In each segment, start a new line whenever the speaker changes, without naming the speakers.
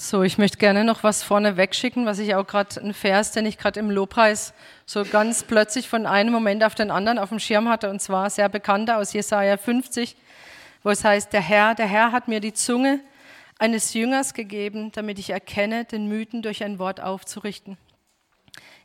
So, ich möchte gerne noch was vorne wegschicken, was ich auch gerade, ein Vers, den ich gerade im Lobpreis so ganz plötzlich von einem Moment auf den anderen auf dem Schirm hatte, und zwar sehr bekannter aus Jesaja 50, wo es heißt, der Herr, der Herr hat mir die Zunge eines Jüngers gegeben, damit ich erkenne, den Mythen durch ein Wort aufzurichten.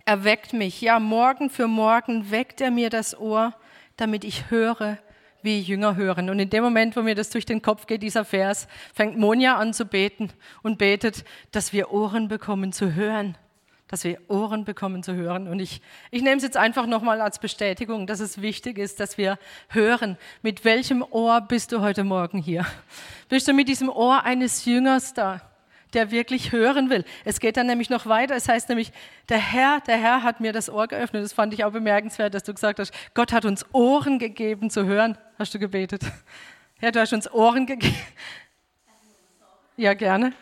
Er weckt mich, ja, morgen für morgen weckt er mir das Ohr, damit ich höre, wie Jünger hören. Und in dem Moment, wo mir das durch den Kopf geht, dieser Vers, fängt Monja an zu beten und betet, dass wir Ohren bekommen zu hören. Dass wir Ohren bekommen zu hören. Und ich, ich nehme es jetzt einfach nochmal als Bestätigung, dass es wichtig ist, dass wir hören. Mit welchem Ohr bist du heute Morgen hier? Bist du mit diesem Ohr eines Jüngers da? Der wirklich hören will. Es geht dann nämlich noch weiter. Es heißt nämlich, der Herr, der Herr hat mir das Ohr geöffnet. Das fand ich auch bemerkenswert, dass du gesagt hast, Gott hat uns Ohren gegeben zu hören. Hast du gebetet? Ja, du hast uns Ohren gegeben. Ja, gerne.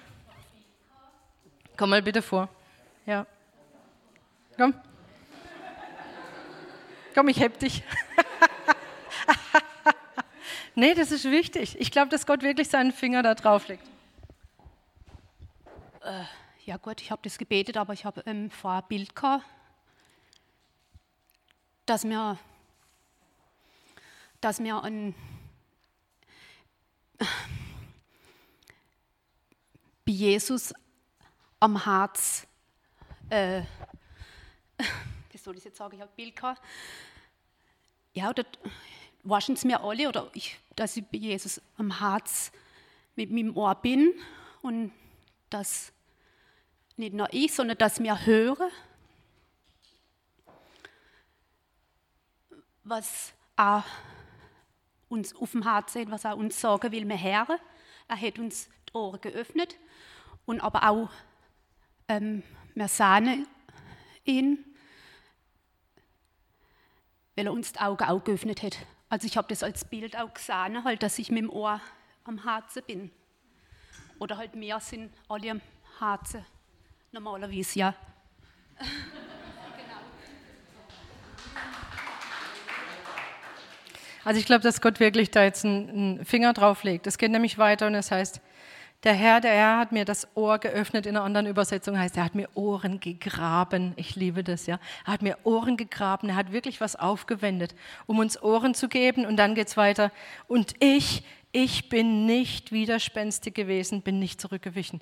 Komm mal bitte vor. Ja. Komm. Komm, ich heb dich. nee, das ist wichtig. Ich glaube, dass Gott wirklich seinen Finger da drauf legt
äh, ja gut, ich habe das gebetet, aber ich habe ähm, vor ein Bild gehabt, dass mir, dass mir ein bei Jesus am Herz, äh, wie soll ich es jetzt sagen, ich habe ein Bild gehabt, ja, oder waschen es mir alle, oder ich, dass ich bei Jesus am Herz mit meinem Ohr bin und dass nicht nur ich, sondern dass wir hören, was auch uns auf dem Herzen was er uns sagen will, wir hören. Er hat uns die Ohren geöffnet und aber auch ähm, wir sehen ihn, weil er uns die Augen auch geöffnet hat. Also ich habe das als Bild auch gesehen, halt, dass ich mit dem Ohr am Herzen bin. Oder halt mehr sind alle am Herzen. Normalerweise, ja.
Also ich glaube, dass Gott wirklich da jetzt einen Finger drauf legt. Es geht nämlich weiter und es heißt, der Herr, der Herr hat mir das Ohr geöffnet. In einer anderen Übersetzung heißt, er hat mir Ohren gegraben. Ich liebe das, ja. Er hat mir Ohren gegraben. Er hat wirklich was aufgewendet, um uns Ohren zu geben. Und dann geht es weiter. Und ich, ich bin nicht widerspenstig gewesen, bin nicht zurückgewichen.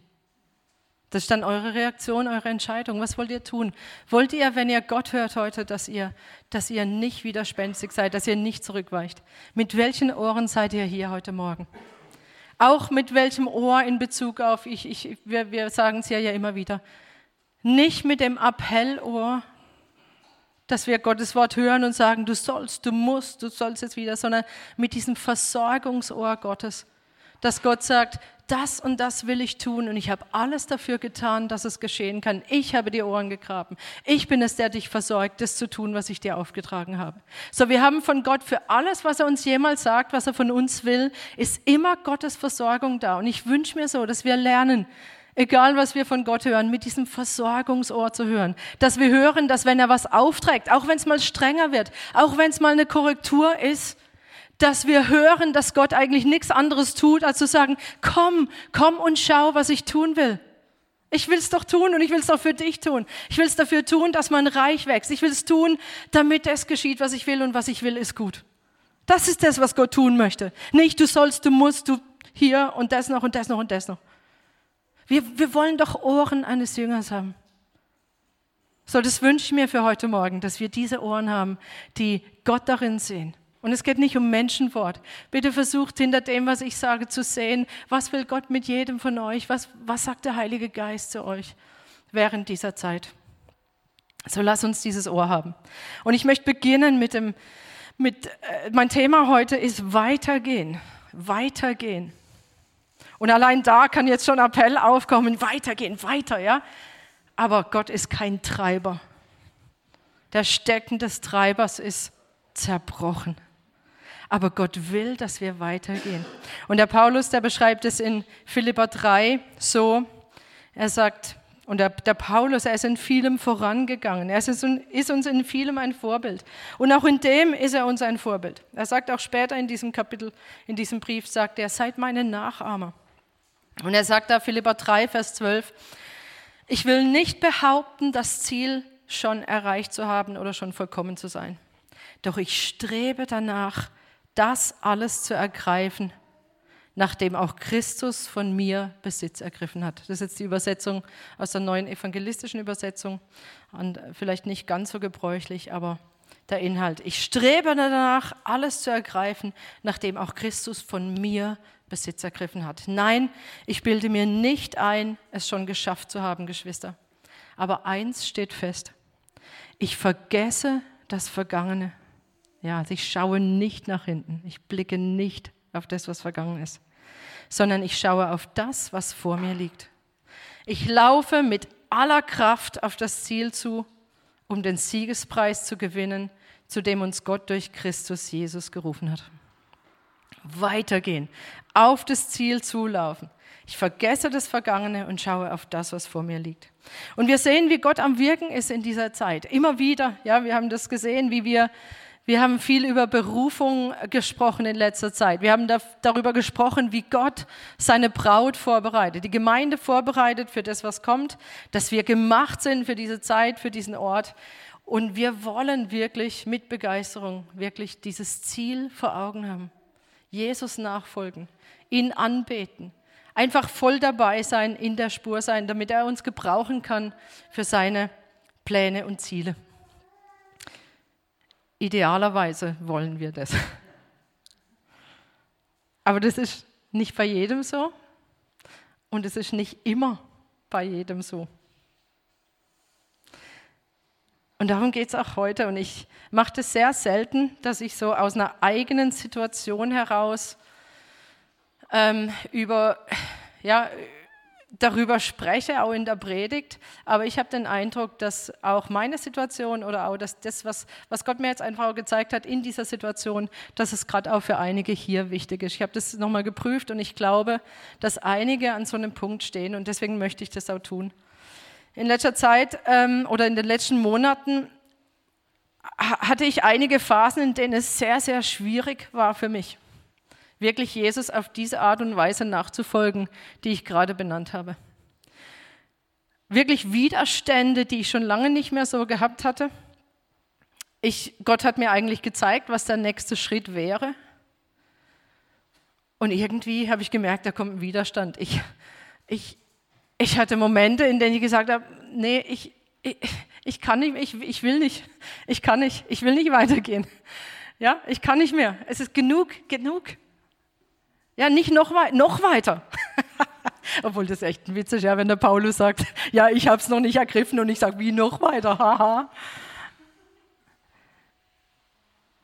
Das ist dann eure Reaktion, eure Entscheidung. Was wollt ihr tun? Wollt ihr, wenn ihr Gott hört heute, dass ihr, dass ihr nicht widerspenstig seid, dass ihr nicht zurückweicht? Mit welchen Ohren seid ihr hier heute Morgen? Auch mit welchem Ohr in Bezug auf, ich, ich, wir, wir sagen es ja, ja immer wieder, nicht mit dem Appellohr, dass wir Gottes Wort hören und sagen, du sollst, du musst, du sollst jetzt wieder, sondern mit diesem Versorgungsohr Gottes, dass Gott sagt, das und das will ich tun und ich habe alles dafür getan, dass es geschehen kann. Ich habe die Ohren gegraben. Ich bin es, der dich versorgt, das zu tun, was ich dir aufgetragen habe. So, wir haben von Gott für alles, was er uns jemals sagt, was er von uns will, ist immer Gottes Versorgung da. Und ich wünsche mir so, dass wir lernen, egal was wir von Gott hören, mit diesem Versorgungsohr zu hören. Dass wir hören, dass wenn er was aufträgt, auch wenn es mal strenger wird, auch wenn es mal eine Korrektur ist, dass wir hören, dass Gott eigentlich nichts anderes tut, als zu sagen, komm, komm und schau, was ich tun will. Ich will es doch tun und ich will es doch für dich tun. Ich will es dafür tun, dass mein Reich wächst. Ich will es tun, damit es geschieht, was ich will und was ich will, ist gut. Das ist das, was Gott tun möchte. Nicht, du sollst, du musst, du hier und das noch und das noch und das noch. Wir, wir wollen doch Ohren eines Jüngers haben. So, das wünsche ich mir für heute Morgen, dass wir diese Ohren haben, die Gott darin sehen. Und es geht nicht um Menschenwort. Bitte versucht hinter dem, was ich sage, zu sehen, was will Gott mit jedem von euch, was, was sagt der Heilige Geist zu euch während dieser Zeit. So lass uns dieses Ohr haben. Und ich möchte beginnen mit dem, mit, äh, mein Thema heute ist weitergehen, weitergehen. Und allein da kann jetzt schon Appell aufkommen, weitergehen, weiter, ja. Aber Gott ist kein Treiber. Der Stecken des Treibers ist zerbrochen. Aber Gott will, dass wir weitergehen. Und der Paulus, der beschreibt es in Philippa 3 so, er sagt, und der, der, Paulus, er ist in vielem vorangegangen. Er ist, ist, uns in vielem ein Vorbild. Und auch in dem ist er uns ein Vorbild. Er sagt auch später in diesem Kapitel, in diesem Brief, sagt er, seid meine Nachahmer. Und er sagt da, Philippa 3, Vers 12, ich will nicht behaupten, das Ziel schon erreicht zu haben oder schon vollkommen zu sein. Doch ich strebe danach, das alles zu ergreifen, nachdem auch Christus von mir Besitz ergriffen hat. Das ist jetzt die Übersetzung aus der neuen evangelistischen Übersetzung. Und vielleicht nicht ganz so gebräuchlich, aber der Inhalt. Ich strebe danach, alles zu ergreifen, nachdem auch Christus von mir Besitz ergriffen hat. Nein, ich bilde mir nicht ein, es schon geschafft zu haben, Geschwister. Aber eins steht fest. Ich vergesse das Vergangene. Ja, also ich schaue nicht nach hinten. Ich blicke nicht auf das, was vergangen ist, sondern ich schaue auf das, was vor mir liegt. Ich laufe mit aller Kraft auf das Ziel zu, um den Siegespreis zu gewinnen, zu dem uns Gott durch Christus Jesus gerufen hat. Weitergehen, auf das Ziel zulaufen. Ich vergesse das Vergangene und schaue auf das, was vor mir liegt. Und wir sehen, wie Gott am Wirken ist in dieser Zeit. Immer wieder, ja, wir haben das gesehen, wie wir, wir haben viel über Berufung gesprochen in letzter Zeit. Wir haben da, darüber gesprochen, wie Gott seine Braut vorbereitet, die Gemeinde vorbereitet für das, was kommt, dass wir gemacht sind für diese Zeit, für diesen Ort. Und wir wollen wirklich mit Begeisterung wirklich dieses Ziel vor Augen haben. Jesus nachfolgen, ihn anbeten, einfach voll dabei sein, in der Spur sein, damit er uns gebrauchen kann für seine Pläne und Ziele. Idealerweise wollen wir das. Aber das ist nicht bei jedem so und es ist nicht immer bei jedem so. Und darum geht es auch heute. Und ich mache das sehr selten, dass ich so aus einer eigenen Situation heraus ähm, über, ja, darüber spreche, auch in der Predigt. Aber ich habe den Eindruck, dass auch meine Situation oder auch das, das was, was Gott mir jetzt einfach gezeigt hat in dieser Situation, dass es gerade auch für einige hier wichtig ist. Ich habe das nochmal geprüft und ich glaube, dass einige an so einem Punkt stehen und deswegen möchte ich das auch tun. In letzter Zeit ähm, oder in den letzten Monaten hatte ich einige Phasen, in denen es sehr, sehr schwierig war für mich, wirklich Jesus auf diese Art und Weise nachzufolgen, die ich gerade benannt habe. Wirklich Widerstände, die ich schon lange nicht mehr so gehabt hatte. Ich, Gott hat mir eigentlich gezeigt, was der nächste Schritt wäre. Und irgendwie habe ich gemerkt, da kommt ein Widerstand. Ich, ich, ich hatte Momente, in denen ich gesagt habe, nee, ich, ich, ich kann nicht, ich, ich will nicht, ich kann nicht, ich will nicht weitergehen. Ja, ich kann nicht mehr. Es ist genug, genug. Ja, nicht noch, wei noch weiter. Obwohl das echt ein Witz ist, ja, wenn der Paulus sagt, ja, ich habe es noch nicht ergriffen und ich sage, wie noch weiter, haha.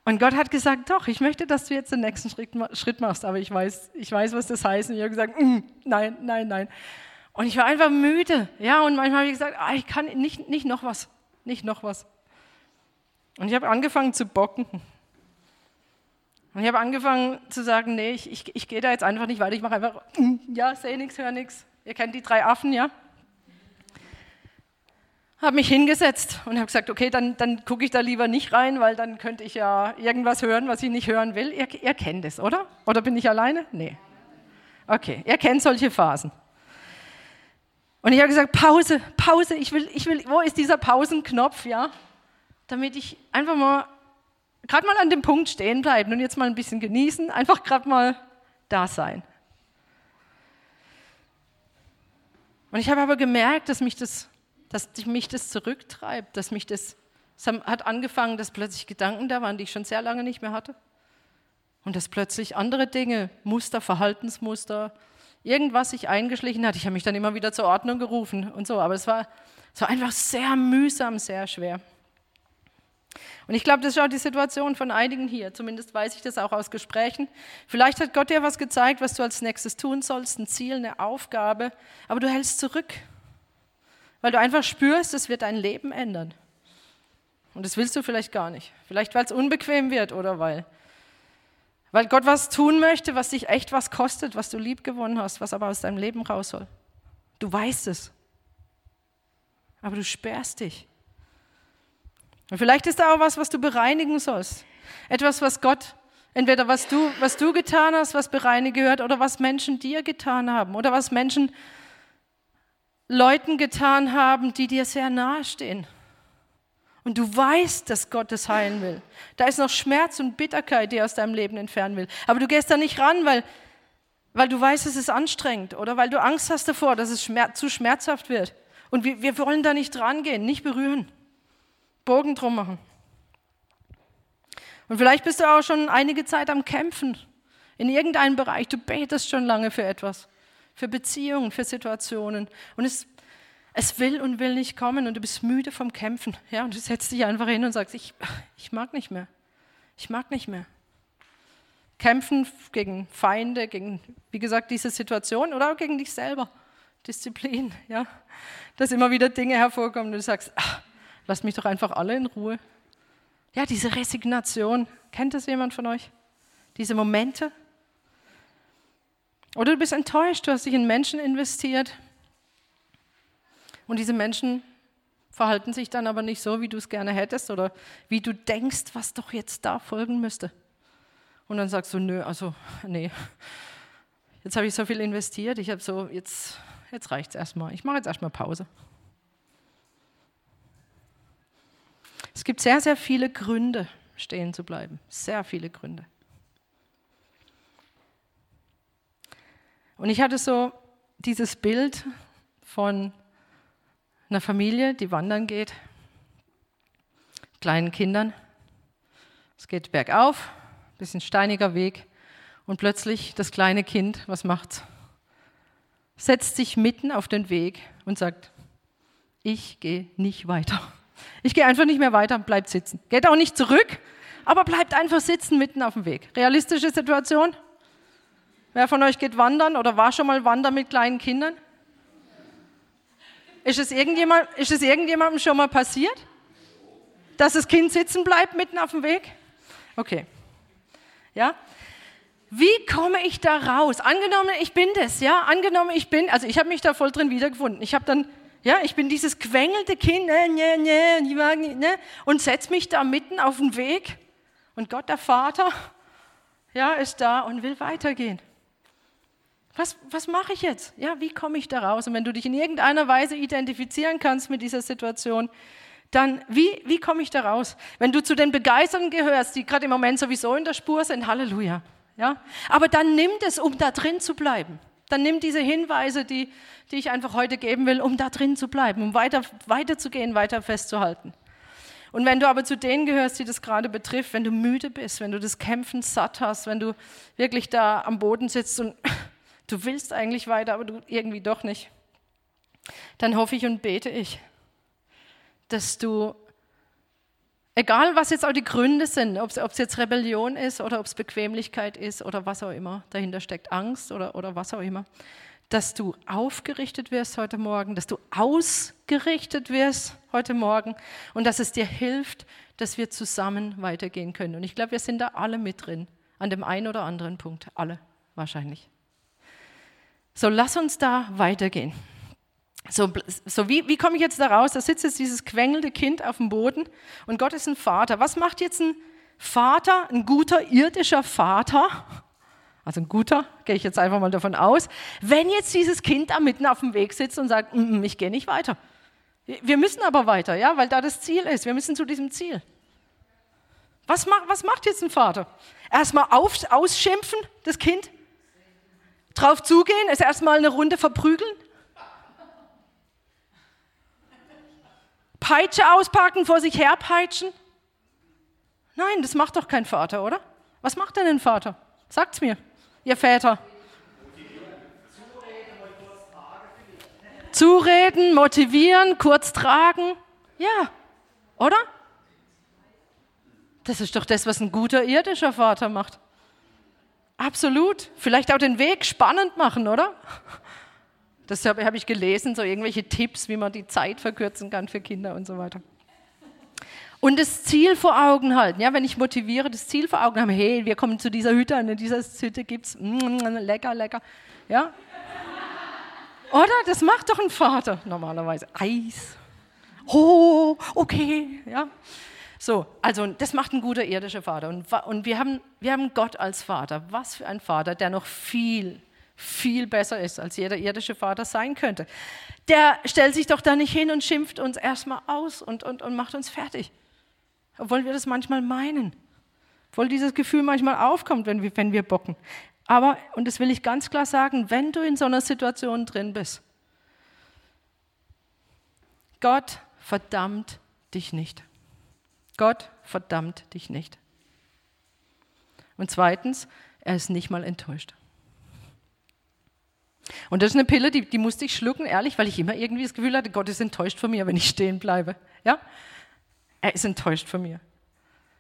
Und Gott hat gesagt, doch, ich möchte, dass du jetzt den nächsten Schritt machst, aber ich weiß, ich weiß, was das heißt. Und ich habe gesagt, mm, nein, nein, nein. Und ich war einfach müde. Ja, und manchmal habe ich gesagt, ah, ich kann nicht, nicht noch was, nicht noch was. Und ich habe angefangen zu bocken. Und ich habe angefangen zu sagen, nee, ich, ich, ich gehe da jetzt einfach nicht weiter. Ich mache einfach, mm, ja, sehe nichts, höre nichts. Ihr kennt die drei Affen, ja? Habe mich hingesetzt und habe gesagt, okay, dann, dann gucke ich da lieber nicht rein, weil dann könnte ich ja irgendwas hören, was ich nicht hören will. Ihr, ihr kennt es, oder? Oder bin ich alleine? Nee. Okay, ihr kennt solche Phasen. Und ich habe gesagt, Pause, Pause, ich will, ich will, wo ist dieser Pausenknopf, ja? Damit ich einfach mal, gerade mal an dem Punkt stehen bleiben und jetzt mal ein bisschen genießen, einfach gerade mal da sein. Und ich habe aber gemerkt, dass mich das, dass mich das zurücktreibt, dass mich das, es hat angefangen, dass plötzlich Gedanken da waren, die ich schon sehr lange nicht mehr hatte. Und dass plötzlich andere Dinge, Muster, Verhaltensmuster, irgendwas sich eingeschlichen hat. Ich habe mich dann immer wieder zur Ordnung gerufen und so, aber es war, es einfach sehr mühsam, sehr schwer. Und ich glaube, das ist auch die Situation von einigen hier. Zumindest weiß ich das auch aus Gesprächen. Vielleicht hat Gott dir was gezeigt, was du als nächstes tun sollst, ein Ziel, eine Aufgabe, aber du hältst zurück, weil du einfach spürst, es wird dein Leben ändern. Und das willst du vielleicht gar nicht. Vielleicht, weil es unbequem wird oder weil weil Gott was tun möchte, was dich echt was kostet, was du lieb gewonnen hast, was aber aus deinem Leben raus soll. Du weißt es. Aber du sperrst dich. Und vielleicht ist da auch was, was du bereinigen sollst. Etwas, was Gott Entweder was du, was du getan hast, was bereinigt gehört, oder was Menschen dir getan haben, oder was Menschen Leuten getan haben, die dir sehr nahe stehen. Und du weißt, dass Gott es heilen will. Da ist noch Schmerz und Bitterkeit, die er aus deinem Leben entfernen will. Aber du gehst da nicht ran, weil, weil du weißt, es ist anstrengend oder weil du Angst hast davor, dass es schmerz, zu schmerzhaft wird. Und wir, wir wollen da nicht rangehen, nicht berühren. Bogen drum machen. Und vielleicht bist du auch schon einige Zeit am Kämpfen in irgendeinem Bereich. Du betest schon lange für etwas, für Beziehungen, für Situationen. Und es es will und will nicht kommen und du bist müde vom Kämpfen. Ja, und du setzt dich einfach hin und sagst, ich, ich mag nicht mehr. Ich mag nicht mehr. Kämpfen gegen Feinde, gegen, wie gesagt, diese Situation oder auch gegen dich selber. Disziplin, ja. Dass immer wieder Dinge hervorkommen und du sagst, ach, lass mich doch einfach alle in Ruhe. Ja, diese Resignation. Kennt das jemand von euch? Diese Momente? Oder du bist enttäuscht, du hast dich in Menschen investiert, und diese Menschen verhalten sich dann aber nicht so, wie du es gerne hättest oder wie du denkst, was doch jetzt da folgen müsste. Und dann sagst du, nö, also nee, jetzt habe ich so viel investiert, ich habe so, jetzt, jetzt reicht es erstmal, ich mache jetzt erstmal Pause. Es gibt sehr, sehr viele Gründe, stehen zu bleiben, sehr viele Gründe. Und ich hatte so dieses Bild von einer Familie, die wandern geht, kleinen Kindern. Es geht bergauf, bisschen steiniger Weg und plötzlich das kleine Kind, was macht's? Setzt sich mitten auf den Weg und sagt, ich gehe nicht weiter. Ich gehe einfach nicht mehr weiter und bleibt sitzen. Geht auch nicht zurück, aber bleibt einfach sitzen mitten auf dem Weg. Realistische Situation? Wer von euch geht wandern oder war schon mal wandern mit kleinen Kindern? Ist es, irgendjemand, ist es irgendjemandem schon mal passiert? Dass das Kind sitzen bleibt mitten auf dem Weg? Okay. Ja? Wie komme ich da raus? Angenommen, ich bin das, ja? Angenommen, ich bin, also ich habe mich da voll drin wiedergefunden. Ich habe dann, ja, ich bin dieses quengelte Kind, ne, ne, ne, ne, und setze mich da mitten auf den Weg. Und Gott, der Vater, ja, ist da und will weitergehen. Was, was mache ich jetzt? Ja, wie komme ich da raus? Und wenn du dich in irgendeiner Weise identifizieren kannst mit dieser Situation, dann wie, wie komme ich da raus? Wenn du zu den Begeisterten gehörst, die gerade im Moment sowieso in der Spur sind, Halleluja. Ja? Aber dann nimm es, um da drin zu bleiben. Dann nimm diese Hinweise, die, die ich einfach heute geben will, um da drin zu bleiben, um weiter, weiter zu gehen, weiter festzuhalten. Und wenn du aber zu denen gehörst, die das gerade betrifft, wenn du müde bist, wenn du das Kämpfen satt hast, wenn du wirklich da am Boden sitzt und Du willst eigentlich weiter, aber du irgendwie doch nicht. Dann hoffe ich und bete ich, dass du, egal was jetzt auch die Gründe sind, ob es jetzt Rebellion ist oder ob es Bequemlichkeit ist oder was auch immer, dahinter steckt Angst oder, oder was auch immer, dass du aufgerichtet wirst heute Morgen, dass du ausgerichtet wirst heute Morgen und dass es dir hilft, dass wir zusammen weitergehen können. Und ich glaube, wir sind da alle mit drin, an dem einen oder anderen Punkt, alle wahrscheinlich. So, lass uns da weitergehen. So, so wie, wie komme ich jetzt da raus? Da sitzt jetzt dieses quengelnde Kind auf dem Boden und Gott ist ein Vater. Was macht jetzt ein Vater, ein guter irdischer Vater? Also ein guter, gehe ich jetzt einfach mal davon aus, wenn jetzt dieses Kind da mitten auf dem Weg sitzt und sagt, mm, ich gehe nicht weiter. Wir müssen aber weiter, ja, weil da das Ziel ist. Wir müssen zu diesem Ziel. Was, macht, was macht jetzt ein Vater? Erstmal auf, ausschimpfen, das Kind? Drauf zugehen, es erstmal eine Runde verprügeln? Peitsche auspacken, vor sich herpeitschen? Nein, das macht doch kein Vater, oder? Was macht denn ein Vater? Sagt's mir, ihr Väter. Zureden, motivieren, kurz tragen. Ja, oder? Das ist doch das, was ein guter irdischer Vater macht. Absolut. Vielleicht auch den Weg spannend machen, oder? Das habe hab ich gelesen, so irgendwelche Tipps, wie man die Zeit verkürzen kann für Kinder und so weiter. Und das Ziel vor Augen halten. Ja, wenn ich motiviere, das Ziel vor Augen haben, hey, wir kommen zu dieser Hütte, in dieser Hütte gibt es mm, lecker, lecker. Ja? Oder? Das macht doch ein Vater normalerweise. Eis. Oh, okay. Ja. So, also das macht ein guter irdischer Vater. Und, und wir, haben, wir haben Gott als Vater. Was für ein Vater, der noch viel, viel besser ist, als jeder irdische Vater sein könnte. Der stellt sich doch da nicht hin und schimpft uns erstmal aus und, und, und macht uns fertig. Obwohl wir das manchmal meinen. Obwohl dieses Gefühl manchmal aufkommt, wenn wir, wenn wir bocken. Aber, und das will ich ganz klar sagen, wenn du in so einer Situation drin bist, Gott verdammt dich nicht. Gott verdammt dich nicht. Und zweitens, er ist nicht mal enttäuscht. Und das ist eine Pille, die, die musste ich schlucken, ehrlich, weil ich immer irgendwie das Gefühl hatte, Gott ist enttäuscht von mir, wenn ich stehen bleibe. Ja? Er ist enttäuscht von mir.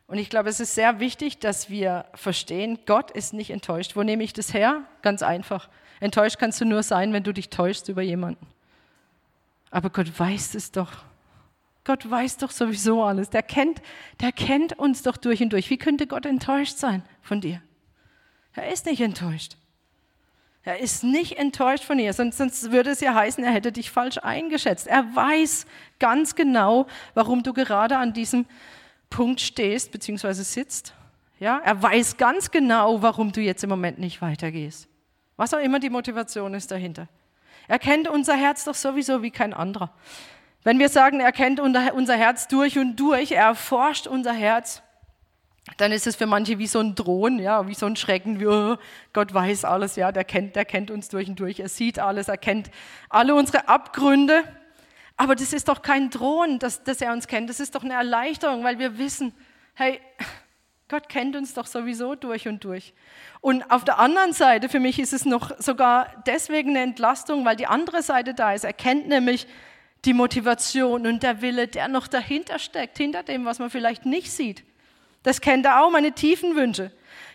Und ich glaube, es ist sehr wichtig, dass wir verstehen, Gott ist nicht enttäuscht. Wo nehme ich das her? Ganz einfach. Enttäuscht kannst du nur sein, wenn du dich täuschst über jemanden. Aber Gott weiß es doch. Gott weiß doch sowieso alles. Der kennt, der kennt uns doch durch und durch. Wie könnte Gott enttäuscht sein von dir? Er ist nicht enttäuscht. Er ist nicht enttäuscht von dir, sonst, sonst würde es ja heißen, er hätte dich falsch eingeschätzt. Er weiß ganz genau, warum du gerade an diesem Punkt stehst bzw. sitzt. Ja, er weiß ganz genau, warum du jetzt im Moment nicht weitergehst. Was auch immer die Motivation ist dahinter. Er kennt unser Herz doch sowieso wie kein anderer. Wenn wir sagen, er kennt unser Herz durch und durch, er erforscht unser Herz, dann ist es für manche wie so ein Drohen, ja, wie so ein Schrecken, wie oh, Gott weiß alles, ja, der kennt, der kennt uns durch und durch, er sieht alles, er kennt alle unsere Abgründe. Aber das ist doch kein Drohen, dass, dass er uns kennt, das ist doch eine Erleichterung, weil wir wissen, hey, Gott kennt uns doch sowieso durch und durch. Und auf der anderen Seite, für mich ist es noch sogar deswegen eine Entlastung, weil die andere Seite da ist. Er kennt nämlich, die Motivation und der Wille, der noch dahinter steckt, hinter dem, was man vielleicht nicht sieht. Das kennt er auch, meine tiefen Wünsche.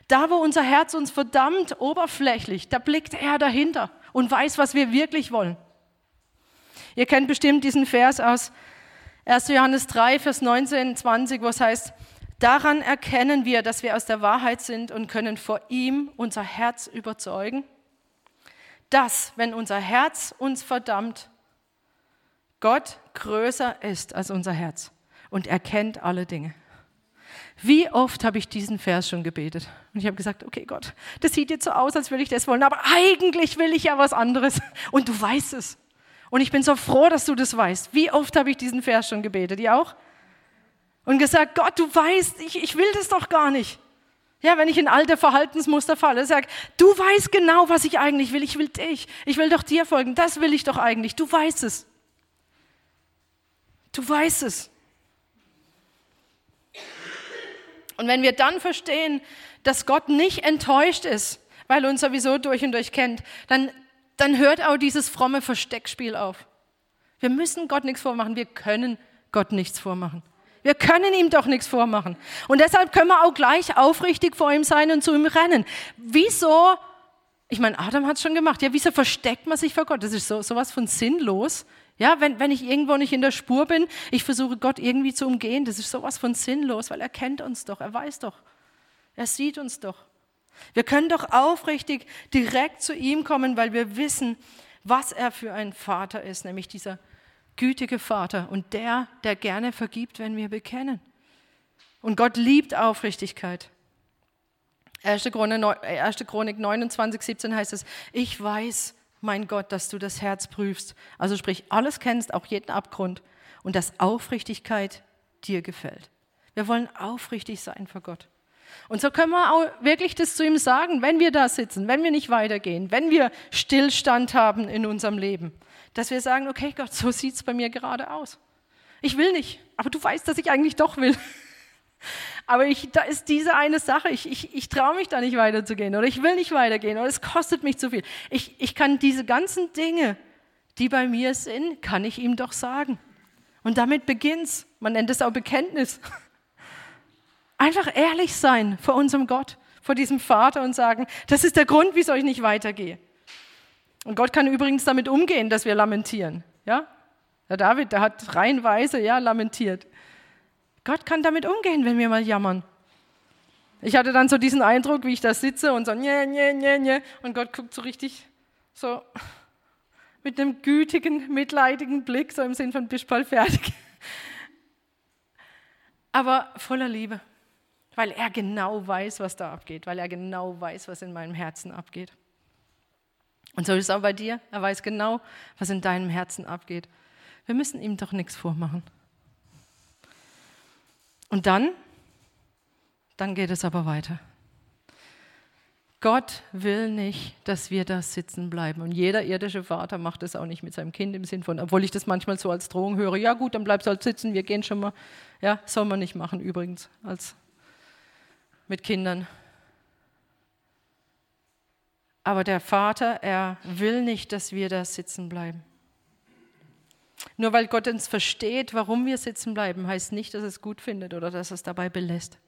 Da, wo unser Herz uns verdammt oberflächlich, da blickt er dahinter und weiß, was wir wirklich wollen. Ihr kennt bestimmt diesen Vers aus 1. Johannes 3, Vers 19, 20, wo es heißt, daran erkennen wir, dass wir aus der Wahrheit sind und können vor ihm unser Herz überzeugen, dass, wenn unser Herz uns verdammt, Gott größer ist als unser Herz und er kennt alle Dinge. Wie oft habe ich diesen Vers schon gebetet? Und ich habe gesagt, okay Gott, das sieht jetzt so aus, als würde ich das wollen, aber eigentlich will ich ja was anderes. Und du weißt es. Und ich bin so froh, dass du das weißt. Wie oft habe ich diesen Vers schon gebetet? Ihr auch? Und gesagt, Gott, du weißt, ich, ich will das doch gar nicht. Ja, wenn ich in alte Verhaltensmuster falle, sag, du weißt genau, was ich eigentlich will. Ich will dich. Ich will doch dir folgen. Das will ich doch eigentlich. Du weißt es. Du weißt es. Und wenn wir dann verstehen, dass Gott nicht enttäuscht ist, weil er uns sowieso durch und durch kennt, dann, dann hört auch dieses fromme Versteckspiel auf. Wir müssen Gott nichts vormachen, wir können Gott nichts vormachen. Wir können ihm doch nichts vormachen. Und deshalb können wir auch gleich aufrichtig vor ihm sein und zu ihm rennen. Wieso, ich meine, Adam hat es schon gemacht, ja, wieso versteckt man sich vor Gott? Das ist so, sowas von sinnlos. Ja, wenn, wenn ich irgendwo nicht in der Spur bin, ich versuche Gott irgendwie zu umgehen, das ist sowas von sinnlos, weil er kennt uns doch, er weiß doch, er sieht uns doch. Wir können doch aufrichtig direkt zu ihm kommen, weil wir wissen, was er für ein Vater ist, nämlich dieser gütige Vater und der, der gerne vergibt, wenn wir bekennen. Und Gott liebt Aufrichtigkeit. 1. Chronik 29, 17 heißt es, ich weiß, mein Gott, dass du das Herz prüfst. Also sprich, alles kennst, auch jeden Abgrund und dass Aufrichtigkeit dir gefällt. Wir wollen aufrichtig sein vor Gott. Und so können wir auch wirklich das zu ihm sagen, wenn wir da sitzen, wenn wir nicht weitergehen, wenn wir Stillstand haben in unserem Leben, dass wir sagen, okay Gott, so sieht es bei mir gerade aus. Ich will nicht, aber du weißt, dass ich eigentlich doch will. Aber ich, da ist diese eine Sache, ich, ich, ich traue mich da nicht weiterzugehen oder ich will nicht weitergehen oder es kostet mich zu viel. Ich, ich kann diese ganzen Dinge, die bei mir sind, kann ich ihm doch sagen. Und damit beginnt's. Man nennt es auch Bekenntnis. Einfach ehrlich sein vor unserem Gott, vor diesem Vater und sagen, das ist der Grund, wieso ich nicht weitergehe. Und Gott kann übrigens damit umgehen, dass wir lamentieren. Ja? Der David, der hat reihenweise ja, lamentiert. Gott kann damit umgehen, wenn wir mal jammern. Ich hatte dann so diesen Eindruck, wie ich da sitze und so, nye, nye, nye, nye, und Gott guckt so richtig so mit einem gütigen, mitleidigen Blick, so im Sinn von bist bald fertig. aber voller Liebe, weil er genau weiß, was da abgeht, weil er genau weiß, was in meinem Herzen abgeht. Und so ist es auch bei dir. Er weiß genau, was in deinem Herzen abgeht. Wir müssen ihm doch nichts vormachen. Und dann, dann geht es aber weiter. Gott will nicht, dass wir da sitzen bleiben. Und jeder irdische Vater macht das auch nicht mit seinem Kind im Sinn von, obwohl ich das manchmal so als Drohung höre, ja gut, dann bleibst du halt sitzen, wir gehen schon mal. Ja, soll man nicht machen übrigens, als mit Kindern. Aber der Vater, er will nicht, dass wir da sitzen bleiben. Nur weil Gott uns versteht, warum wir sitzen bleiben, heißt nicht, dass er es gut findet oder dass er es dabei belässt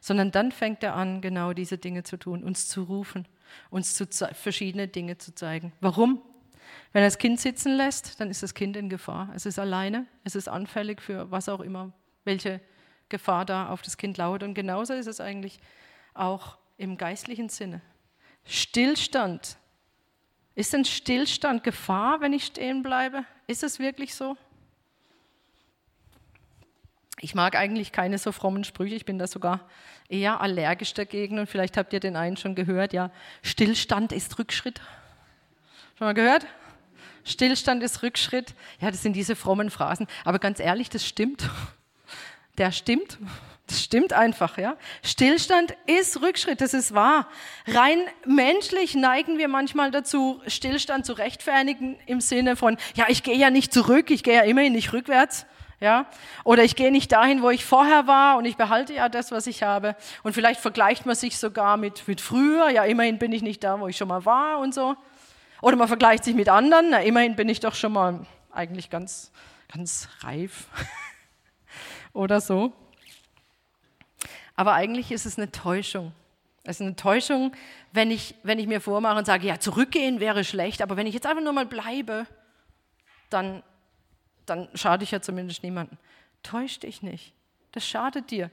sondern dann fängt er an, genau diese Dinge zu tun, uns zu rufen, uns zu verschiedene Dinge zu zeigen. Warum? Wenn er das Kind sitzen lässt, dann ist das Kind in Gefahr. Es ist alleine, es ist anfällig für was auch immer, welche Gefahr da auf das Kind lauert. Und genauso ist es eigentlich auch im geistlichen Sinne. Stillstand. Ist denn Stillstand Gefahr, wenn ich stehen bleibe? Ist es wirklich so? Ich mag eigentlich keine so frommen Sprüche, ich bin da sogar eher allergisch dagegen und vielleicht habt ihr den einen schon gehört, ja, Stillstand ist Rückschritt. Schon mal gehört? Stillstand ist Rückschritt. Ja, das sind diese frommen Phrasen, aber ganz ehrlich, das stimmt. Der stimmt. Das stimmt einfach, ja. Stillstand ist Rückschritt, das ist wahr. Rein menschlich neigen wir manchmal dazu, Stillstand zu rechtfertigen im Sinne von, ja, ich gehe ja nicht zurück, ich gehe ja immerhin nicht rückwärts. Ja? Oder ich gehe nicht dahin, wo ich vorher war und ich behalte ja das, was ich habe. Und vielleicht vergleicht man sich sogar mit, mit früher. Ja, immerhin bin ich nicht da, wo ich schon mal war und so. Oder man vergleicht sich mit anderen. Na, immerhin bin ich doch schon mal eigentlich ganz, ganz reif. Oder so. Aber eigentlich ist es eine Täuschung. Es ist eine Täuschung, wenn ich, wenn ich mir vormache und sage, ja, zurückgehen wäre schlecht, aber wenn ich jetzt einfach nur mal bleibe, dann dann schade ich ja zumindest niemandem. Täusch dich nicht. Das schadet dir.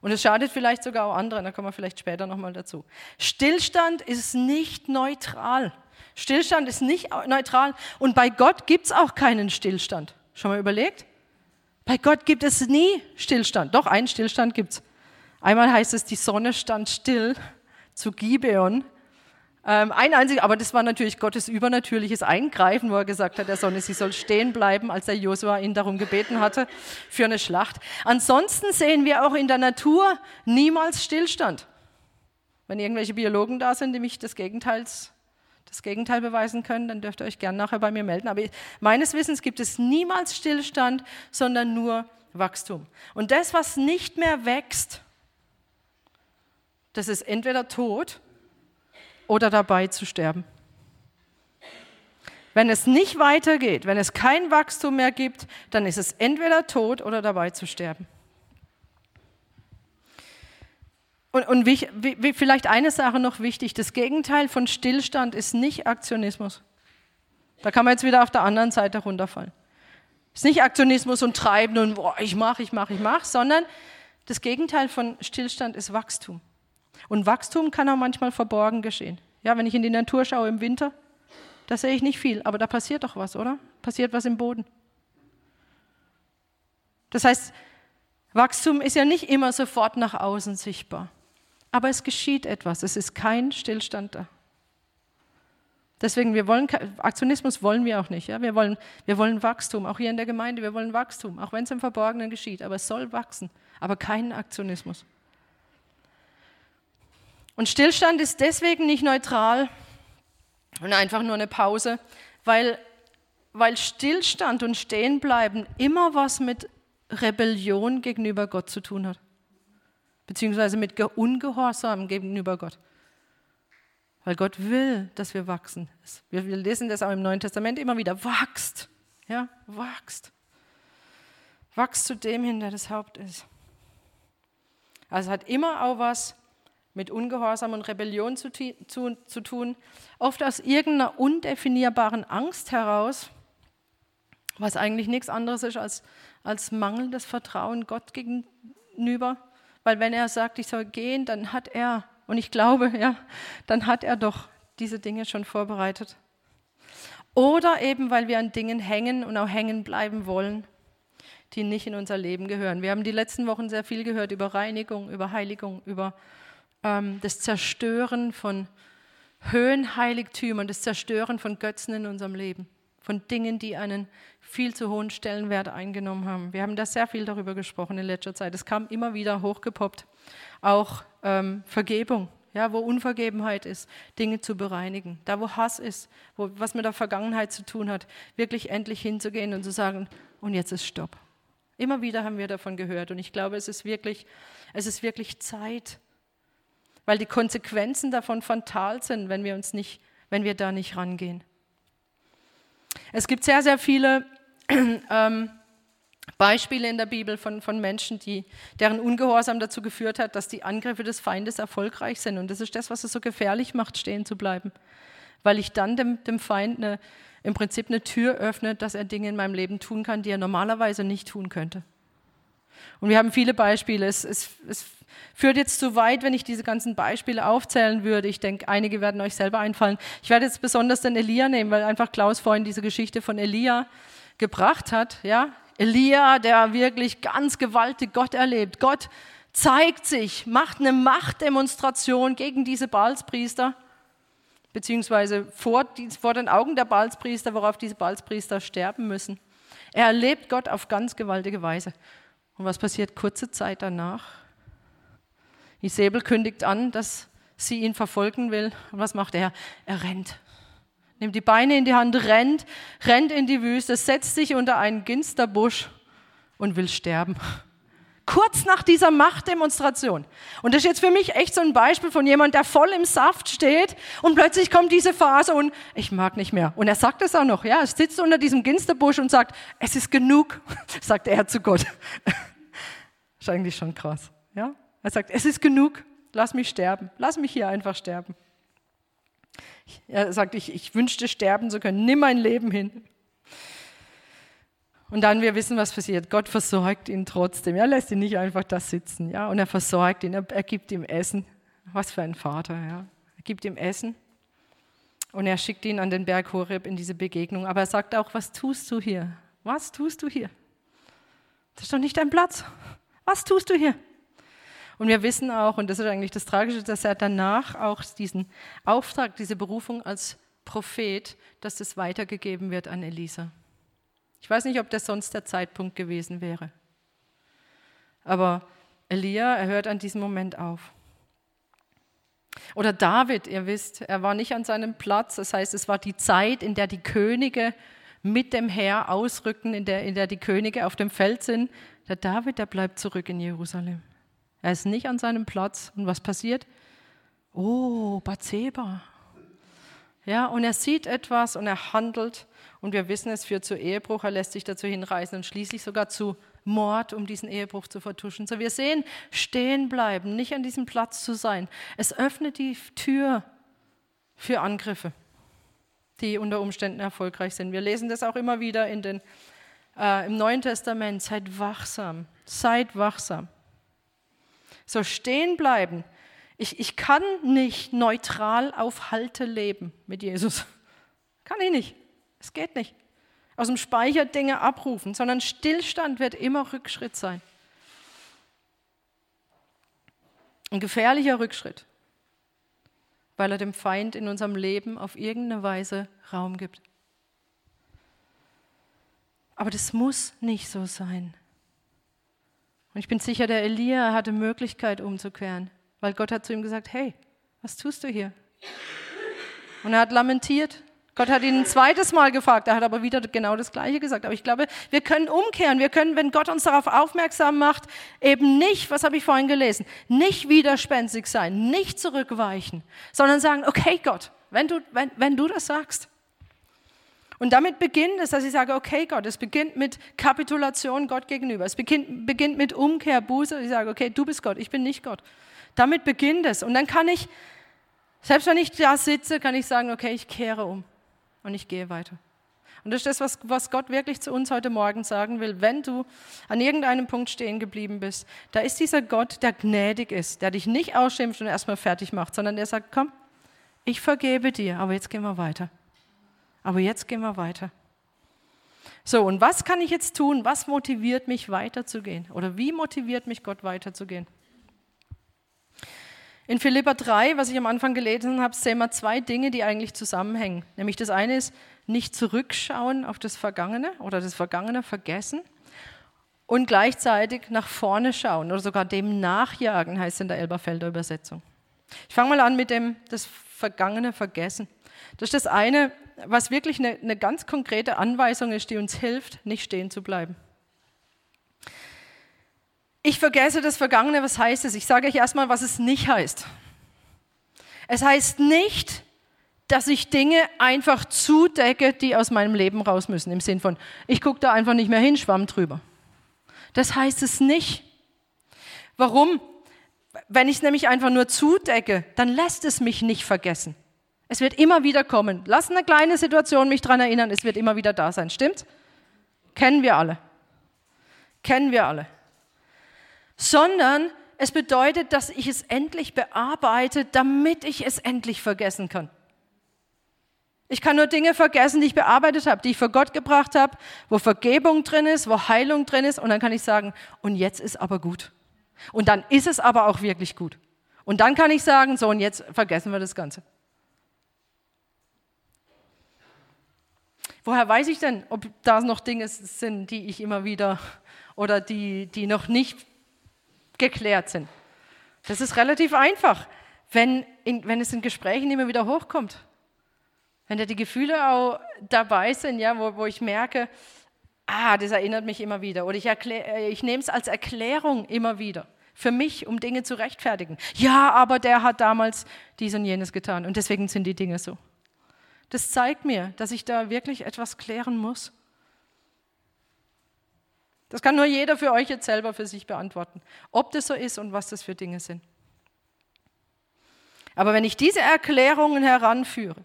Und es schadet vielleicht sogar auch anderen, da kommen wir vielleicht später nochmal dazu. Stillstand ist nicht neutral. Stillstand ist nicht neutral. Und bei Gott gibt es auch keinen Stillstand. Schon mal überlegt? Bei Gott gibt es nie Stillstand. Doch, einen Stillstand gibt es. Einmal heißt es, die Sonne stand still zu Gibeon ähm, ein einziger, aber das war natürlich Gottes übernatürliches Eingreifen, wo er gesagt hat, der Sonne, sie soll stehen bleiben, als der Josua ihn darum gebeten hatte für eine Schlacht. Ansonsten sehen wir auch in der Natur niemals Stillstand. Wenn irgendwelche Biologen da sind, die mich des Gegenteils, das Gegenteil beweisen können, dann dürft ihr euch gerne nachher bei mir melden. Aber meines Wissens gibt es niemals Stillstand, sondern nur Wachstum. Und das, was nicht mehr wächst, das ist entweder tot oder dabei zu sterben. Wenn es nicht weitergeht, wenn es kein Wachstum mehr gibt, dann ist es entweder tot oder dabei zu sterben. Und, und wie, wie, vielleicht eine Sache noch wichtig, das Gegenteil von Stillstand ist nicht Aktionismus. Da kann man jetzt wieder auf der anderen Seite runterfallen. Es ist nicht Aktionismus und Treiben und boah, ich mache, ich mache, ich mache, sondern das Gegenteil von Stillstand ist Wachstum. Und Wachstum kann auch manchmal verborgen geschehen. Ja, wenn ich in die Natur schaue im Winter, da sehe ich nicht viel, aber da passiert doch was, oder? Passiert was im Boden. Das heißt, Wachstum ist ja nicht immer sofort nach außen sichtbar, aber es geschieht etwas. Es ist kein Stillstand da. Deswegen, wir wollen, Aktionismus wollen wir auch nicht. Ja? Wir, wollen, wir wollen Wachstum, auch hier in der Gemeinde, wir wollen Wachstum, auch wenn es im Verborgenen geschieht, aber es soll wachsen, aber keinen Aktionismus. Und Stillstand ist deswegen nicht neutral und einfach nur eine Pause, weil, weil Stillstand und Stehenbleiben immer was mit Rebellion gegenüber Gott zu tun hat, beziehungsweise mit Ungehorsam gegenüber Gott. Weil Gott will, dass wir wachsen. Wir, lesen das auch im Neuen Testament immer wieder. Wachst. Ja, wachst. Wachst zu dem hin, der das Haupt ist. Also hat immer auch was mit Ungehorsam und Rebellion zu, zu, zu tun, oft aus irgendeiner undefinierbaren Angst heraus, was eigentlich nichts anderes ist als, als mangelndes Vertrauen Gott gegenüber. Weil wenn er sagt, ich soll gehen, dann hat er, und ich glaube, ja, dann hat er doch diese Dinge schon vorbereitet. Oder eben, weil wir an Dingen hängen und auch hängen bleiben wollen, die nicht in unser Leben gehören. Wir haben die letzten Wochen sehr viel gehört über Reinigung, über Heiligung, über ähm, das Zerstören von Höhenheiligtümern, das Zerstören von Götzen in unserem Leben, von Dingen, die einen viel zu hohen Stellenwert eingenommen haben. Wir haben da sehr viel darüber gesprochen in letzter Zeit. Es kam immer wieder hochgepoppt. Auch ähm, Vergebung, ja, wo Unvergebenheit ist, Dinge zu bereinigen. Da, wo Hass ist, wo, was mit der Vergangenheit zu tun hat, wirklich endlich hinzugehen und zu sagen, und jetzt ist Stopp. Immer wieder haben wir davon gehört und ich glaube, es ist wirklich, es ist wirklich Zeit, weil die Konsequenzen davon fatal sind, wenn wir uns nicht, wenn wir da nicht rangehen. Es gibt sehr, sehr viele ähm, Beispiele in der Bibel von, von Menschen, die, deren Ungehorsam dazu geführt hat, dass die Angriffe des Feindes erfolgreich sind. Und das ist das, was es so gefährlich macht, stehen zu bleiben. Weil ich dann dem, dem Feind eine, im Prinzip eine Tür öffne, dass er Dinge in meinem Leben tun kann, die er normalerweise nicht tun könnte. Und wir haben viele Beispiele. Es, es, es führt jetzt zu weit, wenn ich diese ganzen Beispiele aufzählen würde. Ich denke, einige werden euch selber einfallen. Ich werde jetzt besonders den Elia nehmen, weil einfach Klaus vorhin diese Geschichte von Elia gebracht hat. Ja, Elia, der wirklich ganz gewaltig Gott erlebt. Gott zeigt sich, macht eine Machtdemonstration gegen diese Balspriester, beziehungsweise vor, vor den Augen der Balspriester, worauf diese Balspriester sterben müssen. Er erlebt Gott auf ganz gewaltige Weise. Und was passiert kurze Zeit danach? Isabel kündigt an, dass sie ihn verfolgen will. Und was macht er? Er rennt nimmt die Beine in die Hand, rennt, rennt in die Wüste, setzt sich unter einen Ginsterbusch und will sterben. Kurz nach dieser Machtdemonstration. Und das ist jetzt für mich echt so ein Beispiel von jemand, der voll im Saft steht und plötzlich kommt diese Phase und ich mag nicht mehr. Und er sagt es auch noch, ja, er sitzt unter diesem Ginsterbusch und sagt, es ist genug, sagt er zu Gott. ist eigentlich schon krass, ja. Er sagt, es ist genug, lass mich sterben, lass mich hier einfach sterben. Er sagt, ich, ich wünschte sterben zu können, nimm mein Leben hin. Und dann, wir wissen, was passiert. Gott versorgt ihn trotzdem. Er lässt ihn nicht einfach da sitzen. Ja? Und er versorgt ihn, er, er gibt ihm Essen. Was für ein Vater. Ja? Er gibt ihm Essen. Und er schickt ihn an den Berg Horeb in diese Begegnung. Aber er sagt auch, was tust du hier? Was tust du hier? Das ist doch nicht dein Platz. Was tust du hier? Und wir wissen auch, und das ist eigentlich das Tragische, dass er danach auch diesen Auftrag, diese Berufung als Prophet, dass das weitergegeben wird an Elisa. Ich weiß nicht, ob das sonst der Zeitpunkt gewesen wäre. Aber Elia, er hört an diesem Moment auf. Oder David, ihr wisst, er war nicht an seinem Platz. Das heißt, es war die Zeit, in der die Könige mit dem Heer ausrücken, in der, in der die Könige auf dem Feld sind. Der David, der bleibt zurück in Jerusalem. Er ist nicht an seinem Platz. Und was passiert? Oh, Bathseba. Ja, und er sieht etwas und er handelt. Und wir wissen, es führt zu Ehebruch. Er lässt sich dazu hinreißen und schließlich sogar zu Mord, um diesen Ehebruch zu vertuschen. So, wir sehen, stehen bleiben, nicht an diesem Platz zu sein. Es öffnet die Tür für Angriffe, die unter Umständen erfolgreich sind. Wir lesen das auch immer wieder in den, äh, im Neuen Testament. Seid wachsam, seid wachsam. So stehen bleiben. Ich, ich kann nicht neutral auf Halte leben mit Jesus. Kann ich nicht. Es geht nicht. Aus dem Speicher Dinge abrufen, sondern Stillstand wird immer Rückschritt sein. Ein gefährlicher Rückschritt, weil er dem Feind in unserem Leben auf irgendeine Weise Raum gibt. Aber das muss nicht so sein. Und ich bin sicher, der Elia hatte Möglichkeit umzukehren, weil Gott hat zu ihm gesagt, hey, was tust du hier? Und er hat lamentiert. Gott hat ihn ein zweites Mal gefragt, er hat aber wieder genau das Gleiche gesagt. Aber ich glaube, wir können umkehren. Wir können, wenn Gott uns darauf aufmerksam macht, eben nicht, was habe ich vorhin gelesen, nicht widerspenstig sein, nicht zurückweichen, sondern sagen, okay Gott, wenn du, wenn, wenn du das sagst, und damit beginnt es, dass ich sage, okay Gott, es beginnt mit Kapitulation Gott gegenüber. Es beginnt, beginnt mit Umkehr, Buße. Ich sage, okay, du bist Gott, ich bin nicht Gott. Damit beginnt es. Und dann kann ich, selbst wenn ich da sitze, kann ich sagen, okay, ich kehre um und ich gehe weiter. Und das ist das, was, was Gott wirklich zu uns heute Morgen sagen will. Wenn du an irgendeinem Punkt stehen geblieben bist, da ist dieser Gott, der gnädig ist, der dich nicht ausschimpft und erstmal fertig macht, sondern der sagt, komm, ich vergebe dir, aber jetzt gehen wir weiter. Aber jetzt gehen wir weiter. So, und was kann ich jetzt tun? Was motiviert mich weiterzugehen? Oder wie motiviert mich Gott weiterzugehen? In Philippa 3, was ich am Anfang gelesen habe, sehen wir zwei Dinge, die eigentlich zusammenhängen. Nämlich das eine ist nicht zurückschauen auf das Vergangene oder das Vergangene vergessen und gleichzeitig nach vorne schauen oder sogar dem nachjagen, heißt in der Elberfelder Übersetzung. Ich fange mal an mit dem das Vergangene vergessen. Das ist das eine, was wirklich eine, eine ganz konkrete Anweisung ist, die uns hilft, nicht stehen zu bleiben. Ich vergesse das Vergangene, was heißt es? Ich sage euch erstmal, was es nicht heißt. Es heißt nicht, dass ich Dinge einfach zudecke, die aus meinem Leben raus müssen, im Sinn von, ich gucke da einfach nicht mehr hin, schwamm drüber. Das heißt es nicht. Warum? Wenn ich es nämlich einfach nur zudecke, dann lässt es mich nicht vergessen. Es wird immer wieder kommen. Lass eine kleine Situation mich daran erinnern, es wird immer wieder da sein. Stimmt? Kennen wir alle. Kennen wir alle. Sondern es bedeutet, dass ich es endlich bearbeite, damit ich es endlich vergessen kann. Ich kann nur Dinge vergessen, die ich bearbeitet habe, die ich vor Gott gebracht habe, wo Vergebung drin ist, wo Heilung drin ist. Und dann kann ich sagen, und jetzt ist aber gut. Und dann ist es aber auch wirklich gut. Und dann kann ich sagen, so, und jetzt vergessen wir das Ganze. Woher weiß ich denn, ob da noch Dinge sind, die ich immer wieder oder die, die noch nicht geklärt sind? Das ist relativ einfach, wenn, in, wenn es in Gesprächen immer wieder hochkommt. Wenn da die Gefühle auch dabei sind, ja, wo, wo ich merke, ah, das erinnert mich immer wieder. Oder ich, äh, ich nehme es als Erklärung immer wieder. Für mich, um Dinge zu rechtfertigen. Ja, aber der hat damals dies und jenes getan. Und deswegen sind die Dinge so. Das zeigt mir, dass ich da wirklich etwas klären muss. Das kann nur jeder für euch jetzt selber für sich beantworten, ob das so ist und was das für Dinge sind. Aber wenn ich diese Erklärungen heranführe,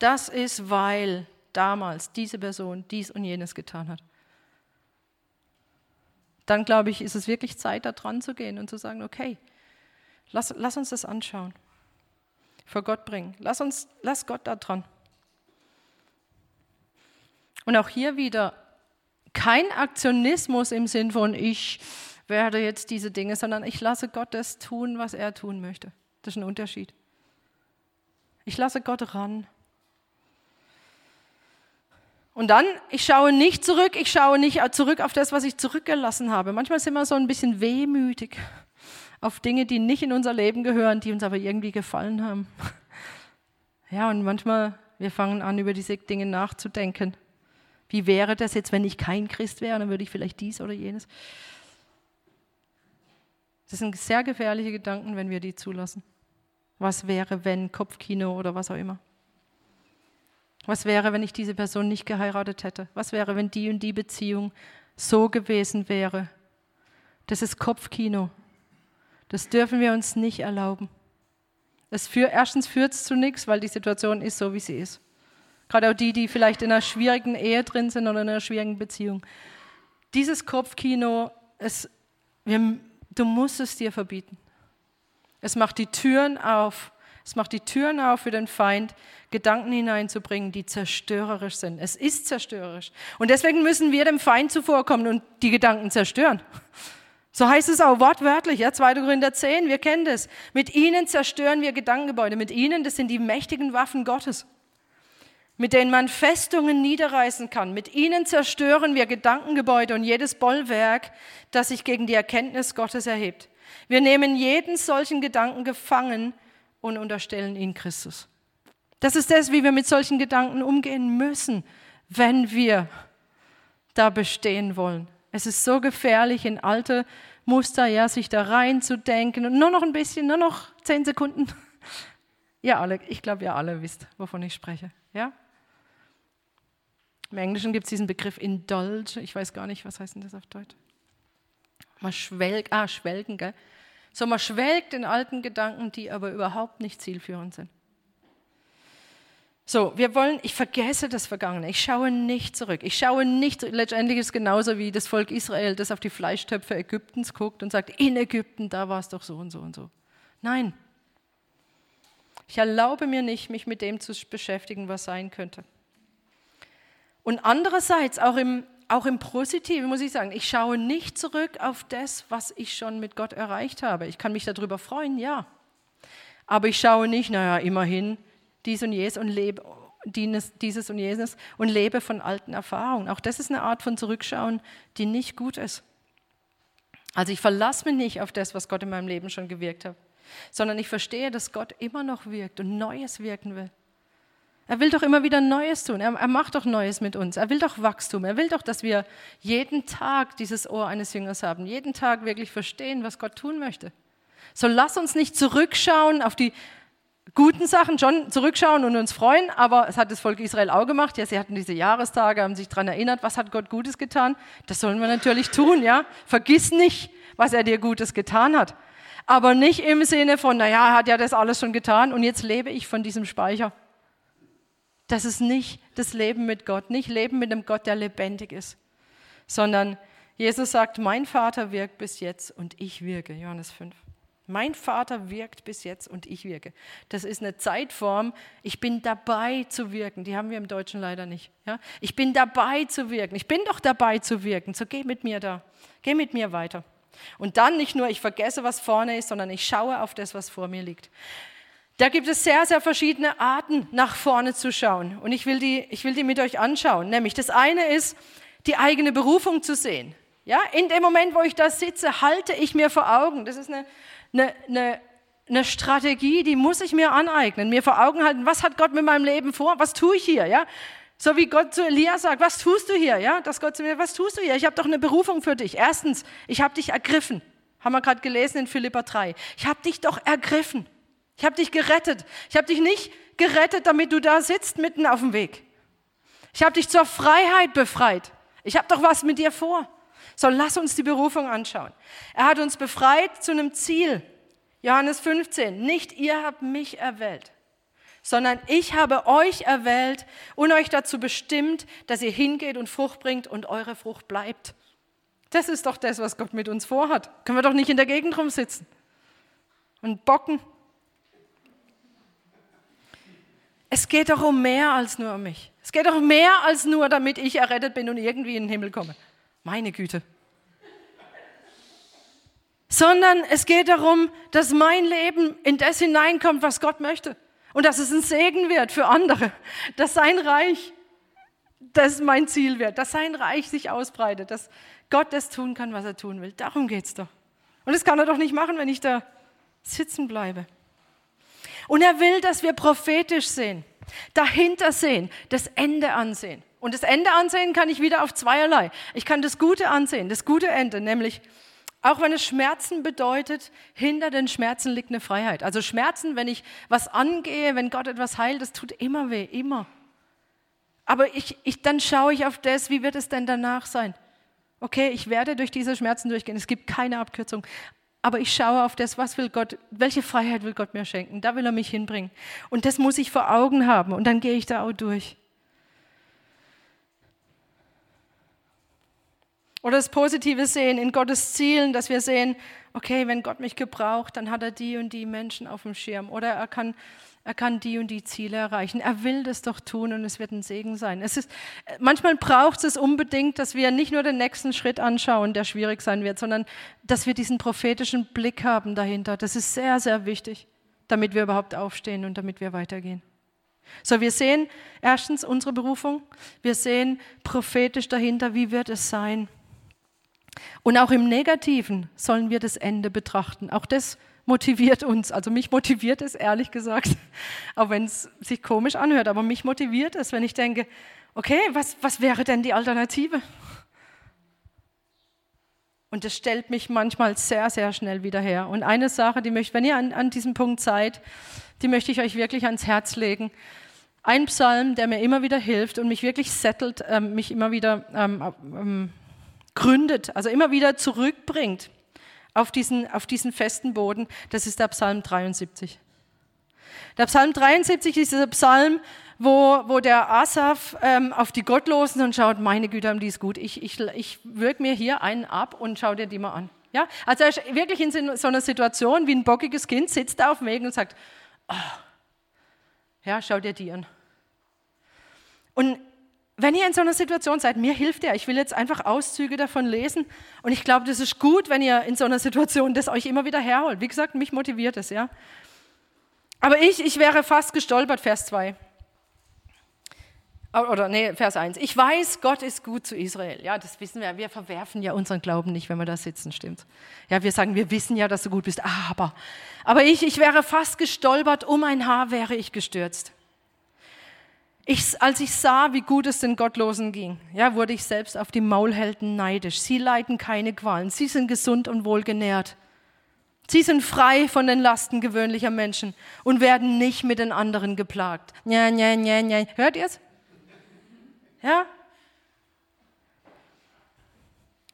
das ist, weil damals diese Person dies und jenes getan hat. Dann glaube ich, ist es wirklich Zeit, da dran zu gehen und zu sagen, okay, lass, lass uns das anschauen, vor Gott bringen. Lass, uns, lass Gott da dran. Und auch hier wieder kein Aktionismus im Sinn von, ich werde jetzt diese Dinge, sondern ich lasse Gott das tun, was er tun möchte. Das ist ein Unterschied. Ich lasse Gott ran. Und dann, ich schaue nicht zurück, ich schaue nicht zurück auf das, was ich zurückgelassen habe. Manchmal sind wir so ein bisschen wehmütig auf Dinge, die nicht in unser Leben gehören, die uns aber irgendwie gefallen haben. Ja, und manchmal, wir fangen an, über diese Dinge nachzudenken. Wie wäre das jetzt, wenn ich kein Christ wäre? Dann würde ich vielleicht dies oder jenes. Das sind sehr gefährliche Gedanken, wenn wir die zulassen. Was wäre, wenn Kopfkino oder was auch immer. Was wäre, wenn ich diese Person nicht geheiratet hätte? Was wäre, wenn die und die Beziehung so gewesen wäre? Das ist Kopfkino. Das dürfen wir uns nicht erlauben. Für, erstens führt es zu nichts, weil die Situation ist so, wie sie ist. Gerade auch die, die vielleicht in einer schwierigen Ehe drin sind oder in einer schwierigen Beziehung. Dieses Kopfkino, es, wir, du musst es dir verbieten. Es macht die Türen auf es macht die Türen auf für den Feind, Gedanken hineinzubringen, die zerstörerisch sind. Es ist zerstörerisch. Und deswegen müssen wir dem Feind zuvorkommen und die Gedanken zerstören. So heißt es auch wortwörtlich, ja, 2. Korinther 10, wir kennen das. Mit ihnen zerstören wir Gedankengebäude. Mit ihnen, das sind die mächtigen Waffen Gottes, mit denen man Festungen niederreißen kann. Mit ihnen zerstören wir Gedankengebäude und jedes Bollwerk, das sich gegen die Erkenntnis Gottes erhebt. Wir nehmen jeden solchen Gedanken gefangen und unterstellen ihn Christus. Das ist das, wie wir mit solchen Gedanken umgehen müssen, wenn wir da bestehen wollen. Es ist so gefährlich, in alte Muster, ja, sich da reinzudenken und nur noch ein bisschen, nur noch zehn Sekunden. Ja, alle, ich glaube, ihr alle wisst, wovon ich spreche. Ja? Im Englischen gibt es diesen Begriff indulge. Ich weiß gar nicht, was heißt denn das auf Deutsch? Mal schwelg, ah, schwelgen, gell? So man schwelgt in alten Gedanken, die aber überhaupt nicht zielführend sind. So, wir wollen, ich vergesse das Vergangene, ich schaue nicht zurück. Ich schaue nicht, letztendlich ist es genauso wie das Volk Israel, das auf die Fleischtöpfe Ägyptens guckt und sagt, in Ägypten, da war es doch so und so und so. Nein. Ich erlaube mir nicht, mich mit dem zu beschäftigen, was sein könnte. Und andererseits, auch im, auch im Positiven muss ich sagen, ich schaue nicht zurück auf das, was ich schon mit Gott erreicht habe. Ich kann mich darüber freuen, ja. Aber ich schaue nicht, naja, immerhin dies und jenes und lebe dieses und jenes und lebe von alten Erfahrungen. Auch das ist eine Art von Zurückschauen, die nicht gut ist. Also ich verlasse mich nicht auf das, was Gott in meinem Leben schon gewirkt hat, sondern ich verstehe, dass Gott immer noch wirkt und Neues wirken will. Er will doch immer wieder Neues tun. Er, er, macht doch Neues mit uns. Er will doch Wachstum. Er will doch, dass wir jeden Tag dieses Ohr eines Jüngers haben. Jeden Tag wirklich verstehen, was Gott tun möchte. So lass uns nicht zurückschauen auf die guten Sachen, schon zurückschauen und uns freuen, aber es hat das Volk Israel auch gemacht. Ja, sie hatten diese Jahrestage, haben sich daran erinnert, was hat Gott Gutes getan. Das sollen wir natürlich tun, ja. Vergiss nicht, was er dir Gutes getan hat. Aber nicht im Sinne von, naja, er hat ja das alles schon getan und jetzt lebe ich von diesem Speicher. Das ist nicht das Leben mit Gott, nicht Leben mit einem Gott, der lebendig ist, sondern Jesus sagt, mein Vater wirkt bis jetzt und ich wirke, Johannes 5. Mein Vater wirkt bis jetzt und ich wirke. Das ist eine Zeitform. Ich bin dabei zu wirken. Die haben wir im Deutschen leider nicht. Ja? Ich bin dabei zu wirken. Ich bin doch dabei zu wirken. So geh mit mir da. Geh mit mir weiter. Und dann nicht nur, ich vergesse, was vorne ist, sondern ich schaue auf das, was vor mir liegt. Da gibt es sehr, sehr verschiedene Arten, nach vorne zu schauen. Und ich will die, ich will die mit euch anschauen. Nämlich das eine ist, die eigene Berufung zu sehen. Ja, in dem Moment, wo ich da sitze, halte ich mir vor Augen. Das ist eine eine, eine, eine Strategie, die muss ich mir aneignen, mir vor Augen halten, was hat Gott mit meinem Leben vor, was tue ich hier, ja? So wie Gott zu Elia sagt, was tust du hier, ja? Dass Gott zu mir, was tust du hier? Ich habe doch eine Berufung für dich. Erstens, ich habe dich ergriffen. Haben wir gerade gelesen in Philippa 3. Ich habe dich doch ergriffen. Ich habe dich gerettet. Ich habe dich nicht gerettet, damit du da sitzt mitten auf dem Weg. Ich habe dich zur Freiheit befreit. Ich habe doch was mit dir vor. So, lass uns die Berufung anschauen. Er hat uns befreit zu einem Ziel. Johannes 15, nicht ihr habt mich erwählt, sondern ich habe euch erwählt und euch dazu bestimmt, dass ihr hingeht und Frucht bringt und eure Frucht bleibt. Das ist doch das, was Gott mit uns vorhat. Können wir doch nicht in der Gegend rumsitzen und bocken. Es geht doch um mehr als nur um mich. Es geht doch um mehr als nur, damit ich errettet bin und irgendwie in den Himmel komme. Meine Güte. Sondern es geht darum, dass mein Leben in das hineinkommt, was Gott möchte. Und dass es ein Segen wird für andere. Dass sein Reich, das mein Ziel wird. Dass sein Reich sich ausbreitet. Dass Gott das tun kann, was er tun will. Darum geht es doch. Und das kann er doch nicht machen, wenn ich da sitzen bleibe. Und er will, dass wir prophetisch sehen, dahinter sehen, das Ende ansehen. Und das Ende ansehen kann ich wieder auf zweierlei. Ich kann das Gute ansehen, das gute Ende, nämlich auch wenn es Schmerzen bedeutet, hinter den Schmerzen liegt eine Freiheit. Also Schmerzen, wenn ich was angehe, wenn Gott etwas heilt, das tut immer weh, immer. Aber ich, ich, dann schaue ich auf das, wie wird es denn danach sein? Okay, ich werde durch diese Schmerzen durchgehen. Es gibt keine Abkürzung. Aber ich schaue auf das, was will Gott, welche Freiheit will Gott mir schenken? Da will er mich hinbringen. Und das muss ich vor Augen haben. Und dann gehe ich da auch durch. Oder das Positive sehen in Gottes Zielen, dass wir sehen, okay, wenn Gott mich gebraucht, dann hat er die und die Menschen auf dem Schirm. Oder er kann, er kann die und die Ziele erreichen. Er will das doch tun und es wird ein Segen sein. Es ist, manchmal braucht es unbedingt, dass wir nicht nur den nächsten Schritt anschauen, der schwierig sein wird, sondern dass wir diesen prophetischen Blick haben dahinter. Das ist sehr, sehr wichtig, damit wir überhaupt aufstehen und damit wir weitergehen. So, wir sehen erstens unsere Berufung, wir sehen prophetisch dahinter, wie wird es sein. Und auch im Negativen sollen wir das Ende betrachten. Auch das motiviert uns. Also mich motiviert es ehrlich gesagt, auch wenn es sich komisch anhört, aber mich motiviert es, wenn ich denke, okay, was, was wäre denn die Alternative? Und das stellt mich manchmal sehr, sehr schnell wieder her. Und eine Sache, die möchte, wenn ihr an, an diesem Punkt seid, die möchte ich euch wirklich ans Herz legen. Ein Psalm, der mir immer wieder hilft und mich wirklich settelt, ähm, mich immer wieder ähm, ähm, gründet, also immer wieder zurückbringt auf diesen, auf diesen festen Boden, das ist der Psalm 73. Der Psalm 73 ist dieser Psalm, wo, wo der Asaf ähm, auf die Gottlosen und schaut, meine Güte, haben die ist gut. Ich, ich, ich wirke mir hier einen ab und schau dir die mal an. Ja? Also er ist wirklich in so einer Situation wie ein bockiges Kind, sitzt da auf dem Weg und sagt, oh, ja, schau dir die an. Und wenn ihr in so einer Situation seid, mir hilft er. Ich will jetzt einfach Auszüge davon lesen. Und ich glaube, das ist gut, wenn ihr in so einer Situation das euch immer wieder herholt. Wie gesagt, mich motiviert es, ja. Aber ich, ich wäre fast gestolpert, Vers 2. Oder nee, Vers 1. Ich weiß, Gott ist gut zu Israel. Ja, das wissen wir. Wir verwerfen ja unseren Glauben nicht, wenn wir da sitzen, stimmt. Ja, wir sagen, wir wissen ja, dass du gut bist. Aber, aber ich, ich wäre fast gestolpert, um ein Haar wäre ich gestürzt. Ich, als ich sah, wie gut es den Gottlosen ging, ja, wurde ich selbst auf die Maulhelden neidisch. Sie leiden keine Qualen. Sie sind gesund und wohlgenährt. Sie sind frei von den Lasten gewöhnlicher Menschen und werden nicht mit den anderen geplagt. Nja, nja, nja, nja. Hört ihr es? Ja?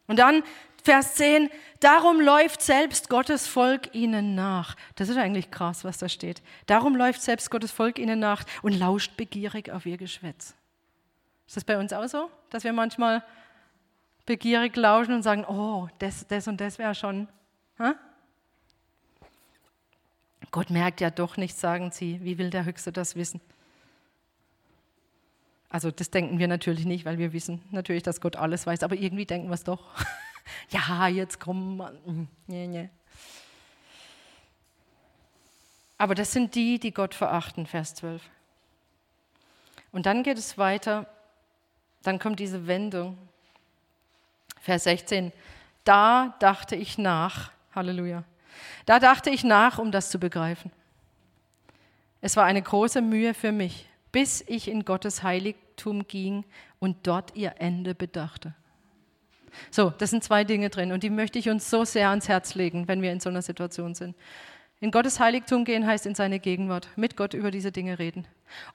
Und dann Vers 10, darum läuft selbst Gottes Volk ihnen nach. Das ist eigentlich krass, was da steht. Darum läuft selbst Gottes Volk ihnen nach und lauscht begierig auf ihr Geschwätz. Ist das bei uns auch so, dass wir manchmal begierig lauschen und sagen, oh, das, das und das wäre schon. Ha? Gott merkt ja doch nichts, sagen sie. Wie will der Höchste das wissen? Also das denken wir natürlich nicht, weil wir wissen natürlich, dass Gott alles weiß, aber irgendwie denken wir es doch. ja, jetzt komm. Nee, nee. Aber das sind die, die Gott verachten, Vers 12. Und dann geht es weiter, dann kommt diese Wendung. Vers 16, da dachte ich nach, Halleluja, da dachte ich nach, um das zu begreifen. Es war eine große Mühe für mich, bis ich in Gottes Heiligtum ging und dort ihr Ende bedachte. So, das sind zwei Dinge drin und die möchte ich uns so sehr ans Herz legen, wenn wir in so einer Situation sind. In Gottes Heiligtum gehen heißt in seine Gegenwart, mit Gott über diese Dinge reden.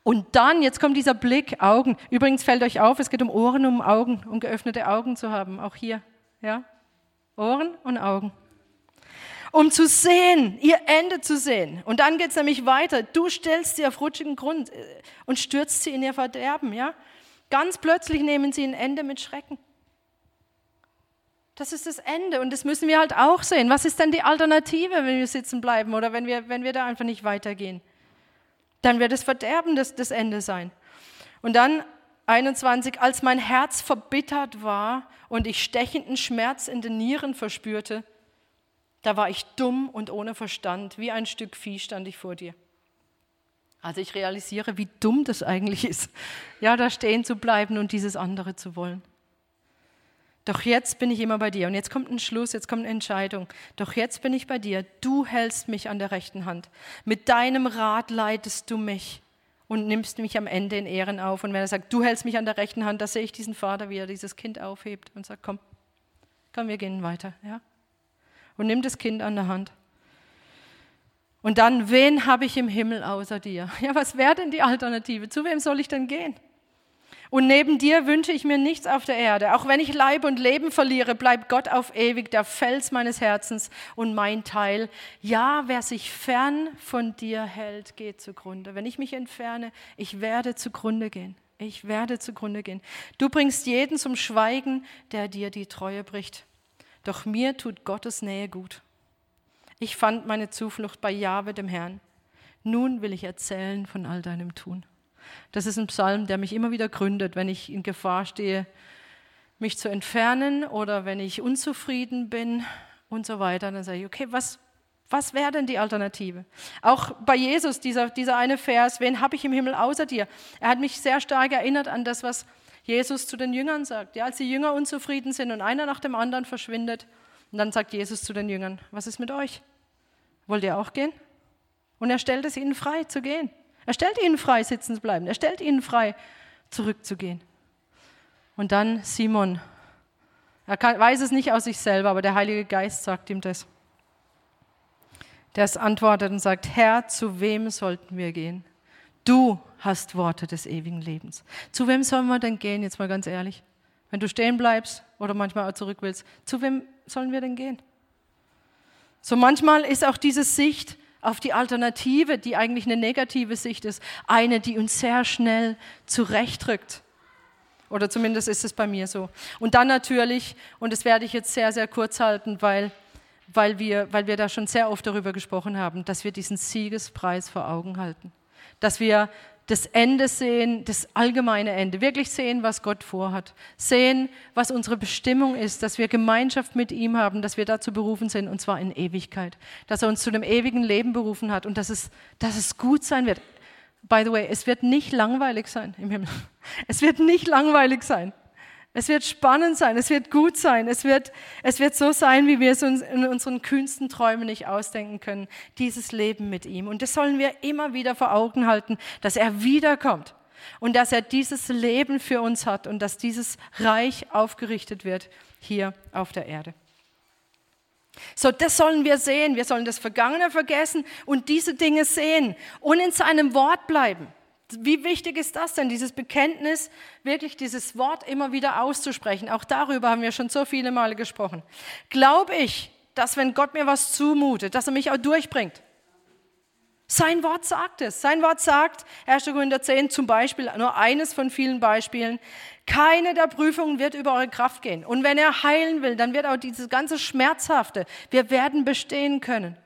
Und dann, jetzt kommt dieser Blick, Augen. Übrigens fällt euch auf, es geht um Ohren, um Augen, um geöffnete Augen zu haben, auch hier. Ja? Ohren und Augen. Um zu sehen, ihr Ende zu sehen. Und dann geht es nämlich weiter. Du stellst sie auf rutschigen Grund äh, und stürzt sie in ihr Verderben. Ja? Ganz plötzlich nehmen sie ein Ende mit Schrecken. Das ist das Ende und das müssen wir halt auch sehen. Was ist denn die Alternative, wenn wir sitzen bleiben oder wenn wir, wenn wir da einfach nicht weitergehen? Dann wird das Verderben das, das Ende sein. Und dann 21, als mein Herz verbittert war und ich stechenden Schmerz in den Nieren verspürte, da war ich dumm und ohne Verstand, wie ein Stück Vieh stand ich vor dir. Also ich realisiere, wie dumm das eigentlich ist, ja, da stehen zu bleiben und dieses andere zu wollen. Doch jetzt bin ich immer bei dir. Und jetzt kommt ein Schluss, jetzt kommt eine Entscheidung. Doch jetzt bin ich bei dir. Du hältst mich an der rechten Hand. Mit deinem Rat leitest du mich und nimmst mich am Ende in Ehren auf. Und wenn er sagt, du hältst mich an der rechten Hand, da sehe ich diesen Vater, wie er dieses Kind aufhebt und sagt, komm, komm, wir gehen weiter. Ja? Und nimm das Kind an der Hand. Und dann, wen habe ich im Himmel außer dir? Ja, was wäre denn die Alternative? Zu wem soll ich denn gehen? Und neben dir wünsche ich mir nichts auf der Erde. Auch wenn ich Leib und Leben verliere, bleibt Gott auf ewig der Fels meines Herzens und mein Teil. Ja, wer sich fern von dir hält, geht zugrunde. Wenn ich mich entferne, ich werde zugrunde gehen. Ich werde zugrunde gehen. Du bringst jeden zum Schweigen, der dir die Treue bricht. Doch mir tut Gottes Nähe gut. Ich fand meine Zuflucht bei Jahwe, dem Herrn. Nun will ich erzählen von all deinem Tun. Das ist ein Psalm, der mich immer wieder gründet, wenn ich in Gefahr stehe, mich zu entfernen oder wenn ich unzufrieden bin und so weiter. Dann sage ich, okay, was, was wäre denn die Alternative? Auch bei Jesus, dieser, dieser eine Vers, wen habe ich im Himmel außer dir? Er hat mich sehr stark erinnert an das, was Jesus zu den Jüngern sagt. Ja, als die Jünger unzufrieden sind und einer nach dem anderen verschwindet, und dann sagt Jesus zu den Jüngern, was ist mit euch? Wollt ihr auch gehen? Und er stellt es ihnen frei zu gehen. Er stellt ihnen frei, sitzen zu bleiben. Er stellt ihnen frei, zurückzugehen. Und dann Simon. Er kann, weiß es nicht aus sich selber, aber der Heilige Geist sagt ihm das. Der es antwortet und sagt, Herr, zu wem sollten wir gehen? Du hast Worte des ewigen Lebens. Zu wem sollen wir denn gehen, jetzt mal ganz ehrlich? Wenn du stehen bleibst oder manchmal auch zurück willst, zu wem sollen wir denn gehen? So manchmal ist auch diese Sicht, auf die Alternative, die eigentlich eine negative Sicht ist, eine, die uns sehr schnell zurechtrückt. Oder zumindest ist es bei mir so. Und dann natürlich, und das werde ich jetzt sehr, sehr kurz halten, weil, weil, wir, weil wir da schon sehr oft darüber gesprochen haben, dass wir diesen Siegespreis vor Augen halten. Dass wir das Ende sehen, das allgemeine Ende, wirklich sehen, was Gott vorhat, sehen, was unsere Bestimmung ist, dass wir Gemeinschaft mit ihm haben, dass wir dazu berufen sind, und zwar in Ewigkeit, dass er uns zu dem ewigen Leben berufen hat und dass es, dass es gut sein wird. By the way, es wird nicht langweilig sein im Himmel. Es wird nicht langweilig sein. Es wird spannend sein, es wird gut sein, es wird, es wird so sein, wie wir es uns in unseren kühnsten Träumen nicht ausdenken können, dieses Leben mit ihm. Und das sollen wir immer wieder vor Augen halten, dass er wiederkommt und dass er dieses Leben für uns hat und dass dieses Reich aufgerichtet wird hier auf der Erde. So, das sollen wir sehen. Wir sollen das Vergangene vergessen und diese Dinge sehen und in seinem Wort bleiben. Wie wichtig ist das denn, dieses Bekenntnis, wirklich dieses Wort immer wieder auszusprechen? Auch darüber haben wir schon so viele Male gesprochen. Glaube ich, dass wenn Gott mir was zumutet, dass er mich auch durchbringt? Sein Wort sagt es. Sein Wort sagt, 1. Korinther 10 zum Beispiel, nur eines von vielen Beispielen, keine der Prüfungen wird über eure Kraft gehen. Und wenn er heilen will, dann wird auch dieses ganze Schmerzhafte, wir werden bestehen können.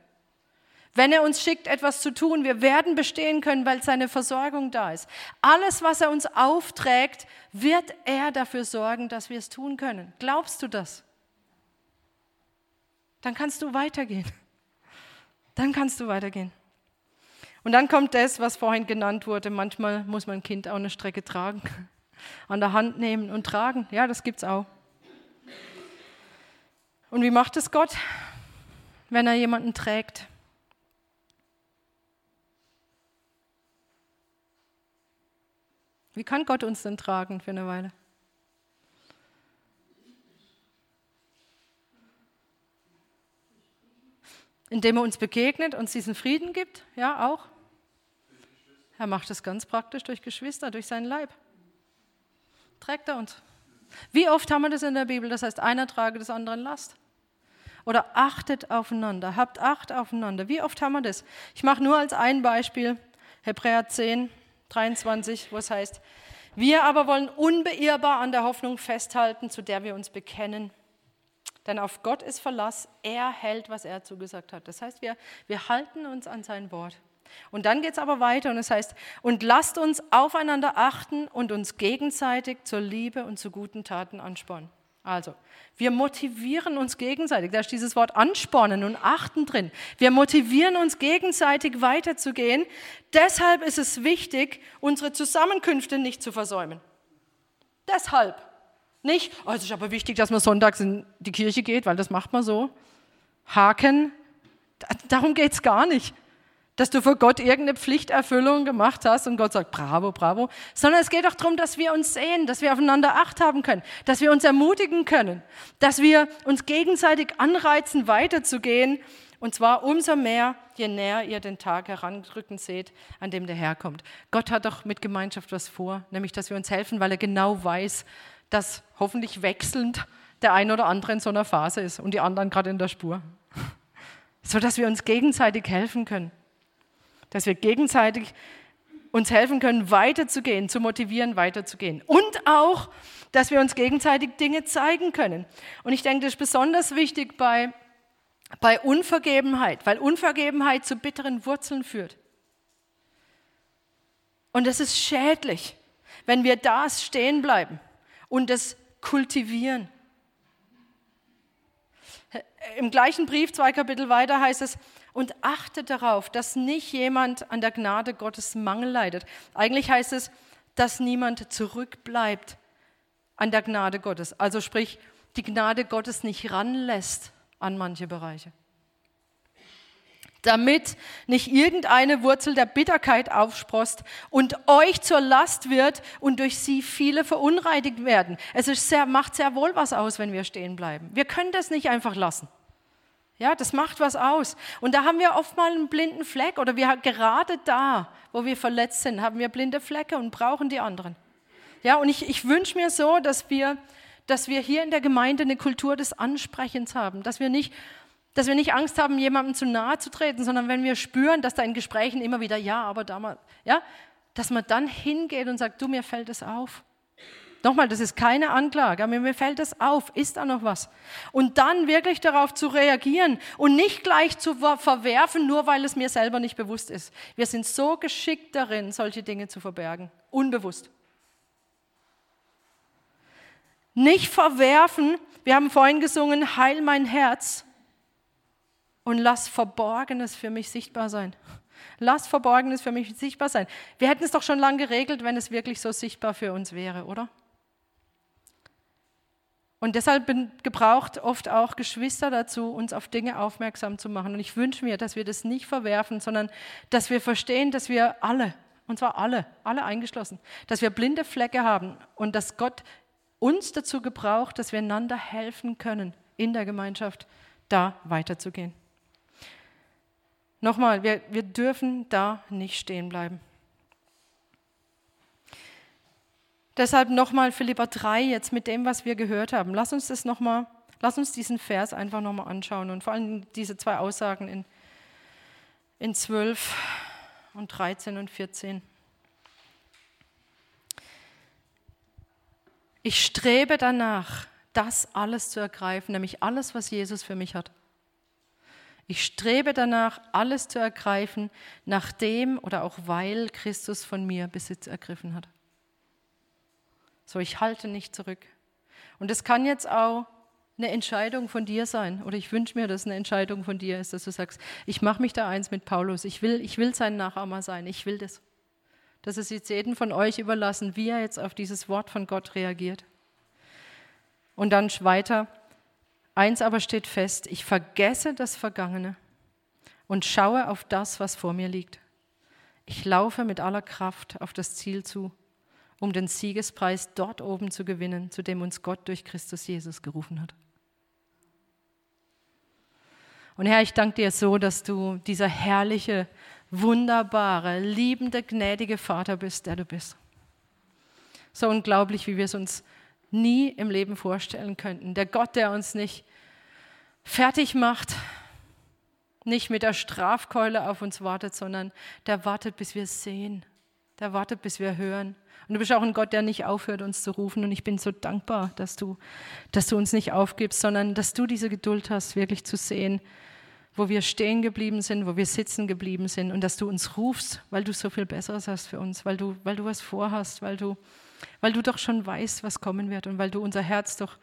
Wenn er uns schickt, etwas zu tun, wir werden bestehen können, weil seine Versorgung da ist. Alles, was er uns aufträgt, wird er dafür sorgen, dass wir es tun können. Glaubst du das? Dann kannst du weitergehen. Dann kannst du weitergehen. Und dann kommt das, was vorhin genannt wurde. Manchmal muss man ein Kind auch eine Strecke tragen, an der Hand nehmen und tragen. Ja, das gibt es auch. Und wie macht es Gott, wenn er jemanden trägt? Wie kann Gott uns denn tragen für eine Weile? Indem er uns begegnet, uns diesen Frieden gibt, ja auch. Er macht es ganz praktisch durch Geschwister, durch seinen Leib. Trägt er uns. Wie oft haben wir das in der Bibel? Das heißt, einer trage des anderen Last. Oder achtet aufeinander, habt Acht aufeinander. Wie oft haben wir das? Ich mache nur als ein Beispiel Hebräer 10, 23, wo es heißt, wir aber wollen unbeirrbar an der Hoffnung festhalten, zu der wir uns bekennen. Denn auf Gott ist Verlass, er hält, was er zugesagt hat. Das heißt, wir, wir halten uns an sein Wort. Und dann geht es aber weiter und es heißt, und lasst uns aufeinander achten und uns gegenseitig zur Liebe und zu guten Taten anspornen. Also, wir motivieren uns gegenseitig. Da ist dieses Wort anspornen und achten drin. Wir motivieren uns gegenseitig weiterzugehen. Deshalb ist es wichtig, unsere Zusammenkünfte nicht zu versäumen. Deshalb. Nicht, oh, es ist aber wichtig, dass man sonntags in die Kirche geht, weil das macht man so. Haken. Darum geht es gar nicht dass du vor Gott irgendeine Pflichterfüllung gemacht hast und Gott sagt, bravo, bravo, sondern es geht auch darum, dass wir uns sehen, dass wir aufeinander Acht haben können, dass wir uns ermutigen können, dass wir uns gegenseitig anreizen, weiterzugehen und zwar umso mehr, je näher ihr den Tag heranrücken seht, an dem der Herr kommt. Gott hat doch mit Gemeinschaft was vor, nämlich, dass wir uns helfen, weil er genau weiß, dass hoffentlich wechselnd der ein oder andere in so einer Phase ist und die anderen gerade in der Spur. So dass wir uns gegenseitig helfen können dass wir gegenseitig uns helfen können, weiterzugehen, zu motivieren, weiterzugehen. Und auch, dass wir uns gegenseitig Dinge zeigen können. Und ich denke, das ist besonders wichtig bei, bei Unvergebenheit, weil Unvergebenheit zu bitteren Wurzeln führt. Und es ist schädlich, wenn wir da stehen bleiben und es kultivieren. Im gleichen Brief, zwei Kapitel weiter, heißt es, und achtet darauf, dass nicht jemand an der Gnade Gottes Mangel leidet. Eigentlich heißt es, dass niemand zurückbleibt an der Gnade Gottes. Also sprich, die Gnade Gottes nicht ranlässt an manche Bereiche. Damit nicht irgendeine Wurzel der Bitterkeit aufsprost und euch zur Last wird und durch sie viele verunreinigt werden. Es sehr, macht sehr wohl was aus, wenn wir stehen bleiben. Wir können das nicht einfach lassen. Ja, das macht was aus. Und da haben wir oft mal einen blinden Fleck oder wir gerade da, wo wir verletzt sind, haben wir blinde Flecke und brauchen die anderen. Ja, und ich, ich wünsche mir so, dass wir, dass wir hier in der Gemeinde eine Kultur des Ansprechens haben, dass wir nicht dass wir nicht Angst haben, jemandem zu nahe zu treten, sondern wenn wir spüren, dass da in Gesprächen immer wieder, ja, aber damals, ja, dass man dann hingeht und sagt, du, mir fällt es auf. Nochmal, das ist keine Anklage, aber mir fällt das auf, ist da noch was? Und dann wirklich darauf zu reagieren und nicht gleich zu verwerfen, nur weil es mir selber nicht bewusst ist. Wir sind so geschickt darin, solche Dinge zu verbergen, unbewusst. Nicht verwerfen, wir haben vorhin gesungen, heil mein Herz und lass Verborgenes für mich sichtbar sein. Lass Verborgenes für mich sichtbar sein. Wir hätten es doch schon lange geregelt, wenn es wirklich so sichtbar für uns wäre, oder? Und deshalb gebraucht oft auch Geschwister dazu, uns auf Dinge aufmerksam zu machen. Und ich wünsche mir, dass wir das nicht verwerfen, sondern dass wir verstehen, dass wir alle, und zwar alle, alle eingeschlossen, dass wir blinde Flecke haben und dass Gott uns dazu gebraucht, dass wir einander helfen können, in der Gemeinschaft da weiterzugehen. Nochmal, wir, wir dürfen da nicht stehen bleiben. Deshalb nochmal Philippa 3 jetzt mit dem, was wir gehört haben. Lass uns das nochmal, lass uns diesen Vers einfach nochmal anschauen und vor allem diese zwei Aussagen in, in 12 und 13 und 14. Ich strebe danach, das alles zu ergreifen, nämlich alles, was Jesus für mich hat. Ich strebe danach, alles zu ergreifen, nachdem oder auch weil Christus von mir Besitz ergriffen hat. So, ich halte nicht zurück. Und es kann jetzt auch eine Entscheidung von dir sein. Oder ich wünsche mir, dass eine Entscheidung von dir ist, dass du sagst, ich mache mich da eins mit Paulus. Ich will, ich will sein Nachahmer sein. Ich will das. Das ist jetzt jedem von euch überlassen, wie er jetzt auf dieses Wort von Gott reagiert. Und dann weiter. Eins aber steht fest, ich vergesse das Vergangene und schaue auf das, was vor mir liegt. Ich laufe mit aller Kraft auf das Ziel zu, um den Siegespreis dort oben zu gewinnen, zu dem uns Gott durch Christus Jesus gerufen hat. Und Herr, ich danke dir so, dass du dieser herrliche, wunderbare, liebende, gnädige Vater bist, der du bist. So unglaublich, wie wir es uns nie im Leben vorstellen könnten. Der Gott, der uns nicht fertig macht, nicht mit der Strafkeule auf uns wartet, sondern der wartet, bis wir sehen. Der wartet, bis wir hören. Und du bist auch ein Gott, der nicht aufhört, uns zu rufen. Und ich bin so dankbar, dass du, dass du uns nicht aufgibst, sondern dass du diese Geduld hast, wirklich zu sehen, wo wir stehen geblieben sind, wo wir sitzen geblieben sind und dass du uns rufst, weil du so viel Besseres hast für uns, weil du, weil du was vorhast, weil du, weil du doch schon weißt, was kommen wird und weil du unser Herz doch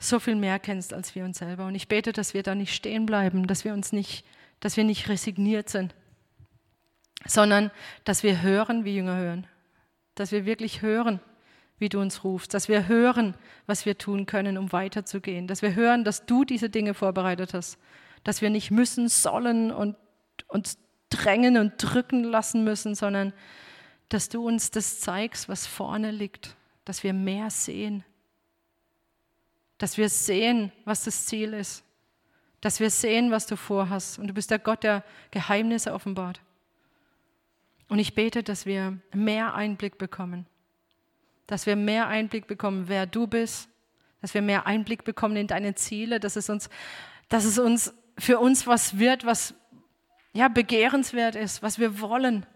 so viel mehr kennst als wir uns selber. Und ich bete, dass wir da nicht stehen bleiben, dass wir uns nicht, dass wir nicht resigniert sind, sondern dass wir hören, wie Jünger hören dass wir wirklich hören, wie du uns rufst, dass wir hören, was wir tun können, um weiterzugehen, dass wir hören, dass du diese Dinge vorbereitet hast, dass wir nicht müssen, sollen und uns drängen und drücken lassen müssen, sondern dass du uns das zeigst, was vorne liegt, dass wir mehr sehen, dass wir sehen, was das Ziel ist, dass wir sehen, was du vorhast. Und du bist der Gott, der Geheimnisse offenbart. Und ich bete, dass wir mehr Einblick bekommen, dass wir mehr Einblick bekommen, wer du bist, dass wir mehr Einblick bekommen in deine Ziele, dass es uns, dass es uns für uns was wird, was ja begehrenswert ist, was wir wollen.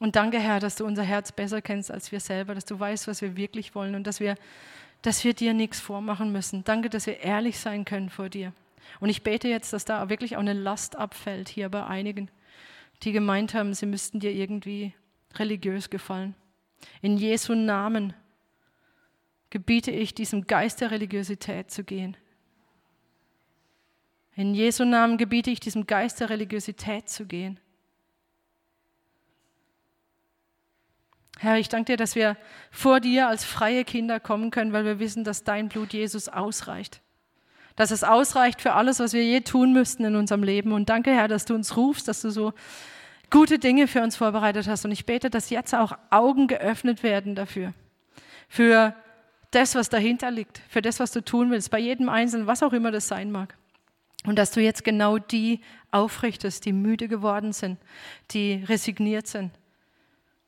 Und danke, Herr, dass du unser Herz besser kennst als wir selber, dass du weißt, was wir wirklich wollen und dass wir, dass wir dir nichts vormachen müssen. Danke, dass wir ehrlich sein können vor dir. Und ich bete jetzt, dass da wirklich auch eine Last abfällt hier bei einigen die gemeint haben, sie müssten dir irgendwie religiös gefallen. In Jesu Namen gebiete ich diesem Geist der Religiosität zu gehen. In Jesu Namen gebiete ich diesem Geist der Religiosität zu gehen. Herr, ich danke dir, dass wir vor dir als freie Kinder kommen können, weil wir wissen, dass dein Blut Jesus ausreicht dass es ausreicht für alles, was wir je tun müssten in unserem Leben. Und danke, Herr, dass du uns rufst, dass du so gute Dinge für uns vorbereitet hast. Und ich bete, dass jetzt auch Augen geöffnet werden dafür. Für das, was dahinter liegt, für das, was du tun willst, bei jedem Einzelnen, was auch immer das sein mag. Und dass du jetzt genau die aufrichtest, die müde geworden sind, die resigniert sind,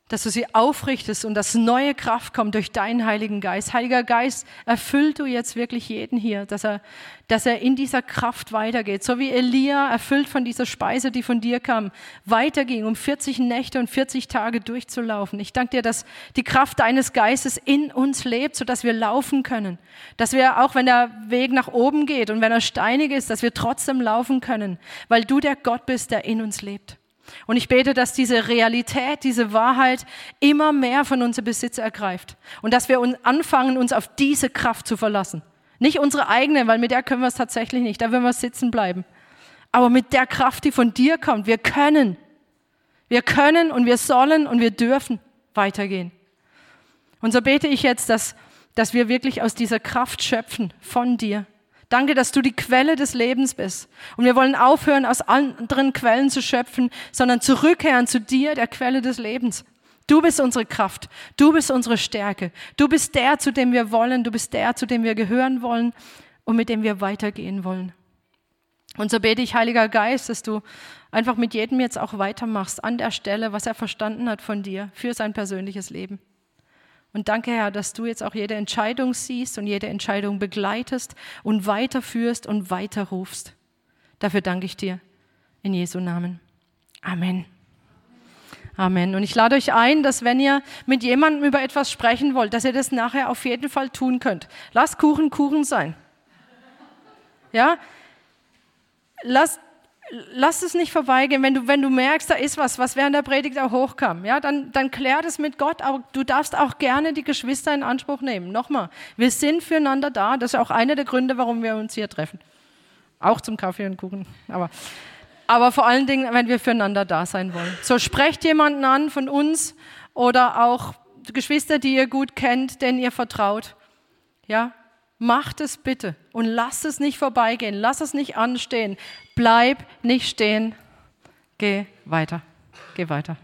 dass du sie aufrichtest und dass neue Kraft kommt durch deinen Heiligen Geist. Heiliger Geist, erfüllt du jetzt wirklich jeden hier, dass er, dass er in dieser Kraft weitergeht. So wie Elia, erfüllt von dieser Speise, die von dir kam, weiterging, um 40 Nächte und 40 Tage durchzulaufen. Ich danke dir, dass die Kraft deines Geistes in uns lebt, sodass wir laufen können. Dass wir, auch wenn der Weg nach oben geht und wenn er steinig ist, dass wir trotzdem laufen können, weil du der Gott bist, der in uns lebt. Und ich bete, dass diese Realität, diese Wahrheit immer mehr von unserem Besitz ergreift und dass wir anfangen, uns auf diese Kraft zu verlassen. Nicht unsere eigene, weil mit der können wir es tatsächlich nicht, da würden wir sitzen bleiben. Aber mit der Kraft, die von dir kommt, wir können. Wir können und wir sollen und wir dürfen weitergehen. Und so bete ich jetzt, dass, dass wir wirklich aus dieser Kraft schöpfen von dir Danke, dass du die Quelle des Lebens bist. Und wir wollen aufhören, aus anderen Quellen zu schöpfen, sondern zurückkehren zu dir, der Quelle des Lebens. Du bist unsere Kraft. Du bist unsere Stärke. Du bist der, zu dem wir wollen. Du bist der, zu dem wir gehören wollen und mit dem wir weitergehen wollen. Und so bete ich, Heiliger Geist, dass du einfach mit jedem jetzt auch weitermachst an der Stelle, was er verstanden hat von dir für sein persönliches Leben. Und danke, Herr, dass du jetzt auch jede Entscheidung siehst und jede Entscheidung begleitest und weiterführst und weiterrufst. Dafür danke ich dir. In Jesu Namen. Amen. Amen. Und ich lade euch ein, dass wenn ihr mit jemandem über etwas sprechen wollt, dass ihr das nachher auf jeden Fall tun könnt. Lasst Kuchen Kuchen sein. Ja? Lasst lass es nicht vorbeigehen, wenn du, wenn du merkst, da ist was, was während der Predigt auch hochkam. Ja, dann, dann klär das mit Gott, aber du darfst auch gerne die Geschwister in Anspruch nehmen. Nochmal, wir sind füreinander da. Das ist auch einer der Gründe, warum wir uns hier treffen. Auch zum Kaffee und Kuchen. Aber, aber vor allen Dingen, wenn wir füreinander da sein wollen. So, sprecht jemanden an von uns oder auch Geschwister, die ihr gut kennt, denen ihr vertraut. Ja, Macht es bitte und lass es nicht vorbeigehen, lass es nicht anstehen. Bleib nicht stehen. Geh weiter. Geh weiter.